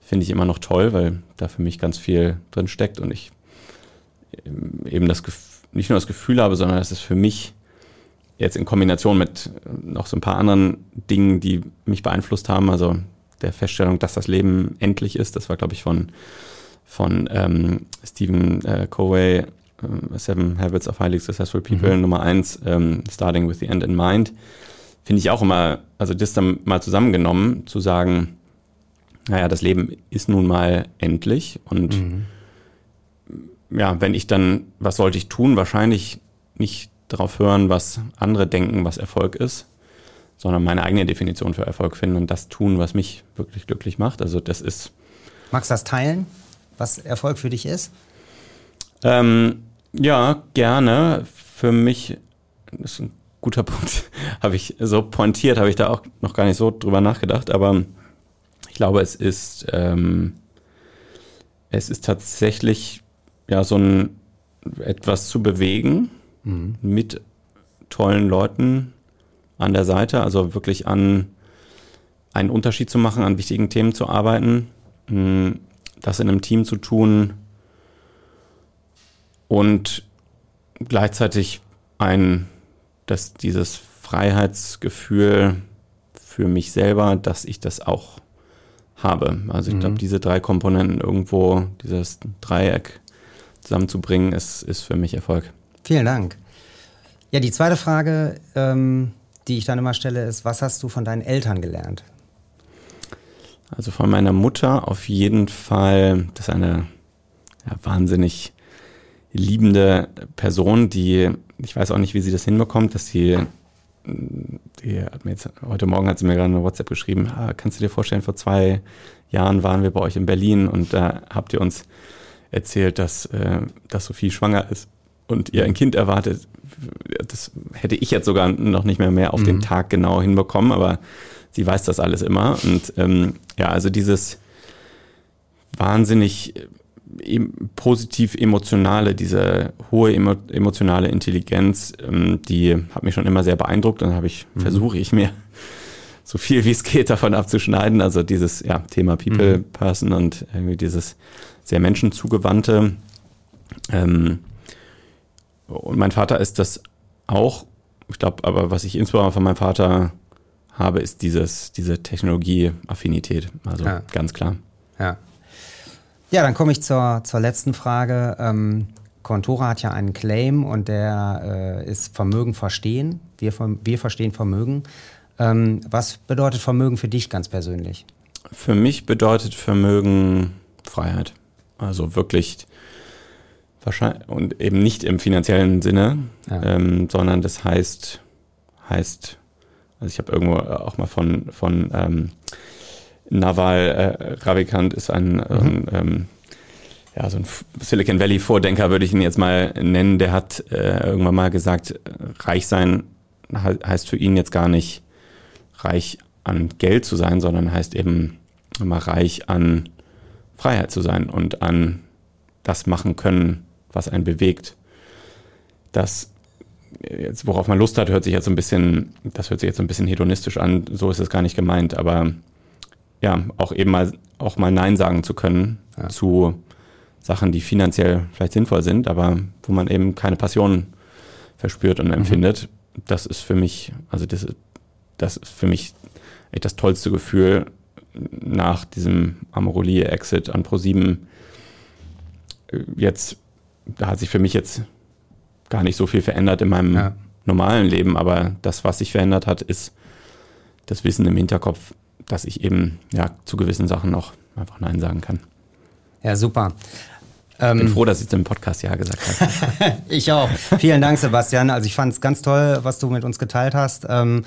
finde ich immer noch toll, weil da für mich ganz viel drin steckt und ich ähm, eben das nicht nur das Gefühl habe, sondern dass es für mich jetzt in Kombination mit noch so ein paar anderen Dingen, die mich beeinflusst haben, also der Feststellung, dass das Leben endlich ist. Das war, glaube ich, von, von ähm, Stephen äh, Covey, äh, Seven Habits of Highly Successful People, mhm. Nummer eins, ähm, Starting with the End in Mind. Finde ich auch immer, also das dann mal zusammengenommen, zu sagen, naja, das Leben ist nun mal endlich und mhm. ja, wenn ich dann, was sollte ich tun? Wahrscheinlich nicht darauf hören, was andere denken, was Erfolg ist, sondern meine eigene Definition für Erfolg finden und das tun, was mich wirklich glücklich macht. Also das ist. Magst du das teilen, was Erfolg für dich ist? Ähm, ja, gerne. Für mich das ist ein guter Punkt. habe ich so pointiert, habe ich da auch noch gar nicht so drüber nachgedacht, aber ich glaube, es ist, ähm, es ist tatsächlich ja so ein etwas zu bewegen mhm. mit tollen Leuten an der Seite, also wirklich an einen Unterschied zu machen, an wichtigen Themen zu arbeiten, hm, das in einem Team zu tun und gleichzeitig ein, dass dieses Freiheitsgefühl für mich selber, dass ich das auch habe. Also ich mhm. glaube, diese drei Komponenten irgendwo, dieses Dreieck zusammenzubringen, ist, ist für mich Erfolg. Vielen Dank. Ja, die zweite Frage, ähm, die ich dann immer stelle, ist, was hast du von deinen Eltern gelernt? Also von meiner Mutter auf jeden Fall, das ist eine ja, wahnsinnig liebende Person, die, ich weiß auch nicht, wie sie das hinbekommt, dass sie, die hat mir jetzt, heute Morgen hat sie mir gerade eine WhatsApp geschrieben, ah, kannst du dir vorstellen, vor zwei Jahren waren wir bei euch in Berlin und da habt ihr uns erzählt, dass, äh, dass Sophie schwanger ist und ihr ein Kind erwartet. Das hätte ich jetzt sogar noch nicht mehr mehr auf mhm. den Tag genau hinbekommen, aber sie weiß das alles immer. Und ähm, ja, also dieses wahnsinnig positiv emotionale, diese hohe emo emotionale Intelligenz, ähm, die hat mich schon immer sehr beeindruckt und habe ich, mhm. versuche ich mir so viel wie es geht davon abzuschneiden. Also dieses ja, Thema People mhm. Person und irgendwie dieses sehr menschenzugewandte. Ähm, und mein Vater ist das auch. Ich glaube, aber was ich insbesondere von meinem Vater habe, ist dieses, diese Technologieaffinität. Also ja. ganz klar. Ja. Ja, dann komme ich zur, zur letzten Frage. Ähm, Contora hat ja einen Claim und der äh, ist Vermögen verstehen. Wir, wir verstehen Vermögen. Ähm, was bedeutet Vermögen für dich ganz persönlich? Für mich bedeutet Vermögen Freiheit. Also wirklich wahrscheinlich und eben nicht im finanziellen Sinne, ja. ähm, sondern das heißt, heißt, also ich habe irgendwo auch mal von, von ähm, Naval äh, Ravikant ist ein, mhm. ähm, ja, so ein Silicon Valley Vordenker, würde ich ihn jetzt mal nennen. Der hat äh, irgendwann mal gesagt, reich sein heißt für ihn jetzt gar nicht reich an Geld zu sein, sondern heißt eben immer reich an Freiheit zu sein und an das machen können, was einen bewegt. Das jetzt, worauf man Lust hat, hört sich jetzt so ein bisschen, das hört sich jetzt so ein bisschen hedonistisch an, so ist es gar nicht gemeint, aber ja, auch eben mal, auch mal Nein sagen zu können ja. zu Sachen, die finanziell vielleicht sinnvoll sind, aber wo man eben keine Passion verspürt und mhm. empfindet. Mhm. Das ist für mich, also das, das ist für mich echt das tollste Gefühl nach diesem Amorelie-Exit an Pro7. Jetzt, da hat sich für mich jetzt gar nicht so viel verändert in meinem ja. normalen Leben, aber das, was sich verändert hat, ist das Wissen im Hinterkopf, dass ich eben ja zu gewissen Sachen auch einfach Nein sagen kann. Ja, super. Ich bin ähm, froh, dass ich zum Podcast Ja gesagt habe. ich auch. Vielen Dank, Sebastian. Also ich fand es ganz toll, was du mit uns geteilt hast. Ähm,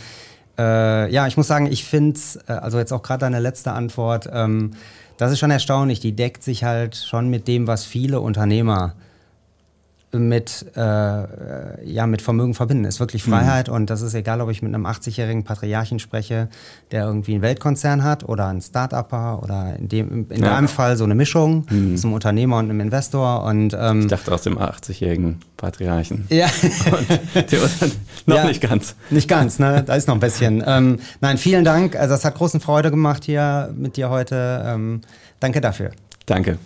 äh, ja, ich muss sagen, ich finde es, äh, also jetzt auch gerade deine letzte Antwort, ähm, das ist schon erstaunlich. Die deckt sich halt schon mit dem, was viele Unternehmer äh, mit, äh, ja, mit Vermögen verbinden. Ist wirklich mhm. Freiheit mhm. und das ist egal, ob ich mit einem 80-jährigen Patriarchen spreche, der irgendwie einen Weltkonzern hat oder ein Start-Upper oder in, dem, in ja. deinem Fall so eine Mischung mhm. einem Unternehmer und einem Investor. Und, ähm, ich dachte aus dem 80-jährigen Patriarchen. Ja. noch ja, nicht ganz. Nicht ganz, ne? Da ist noch ein bisschen. ähm, nein, vielen Dank. Also es hat großen Freude gemacht hier mit dir heute. Ähm, danke dafür. Danke.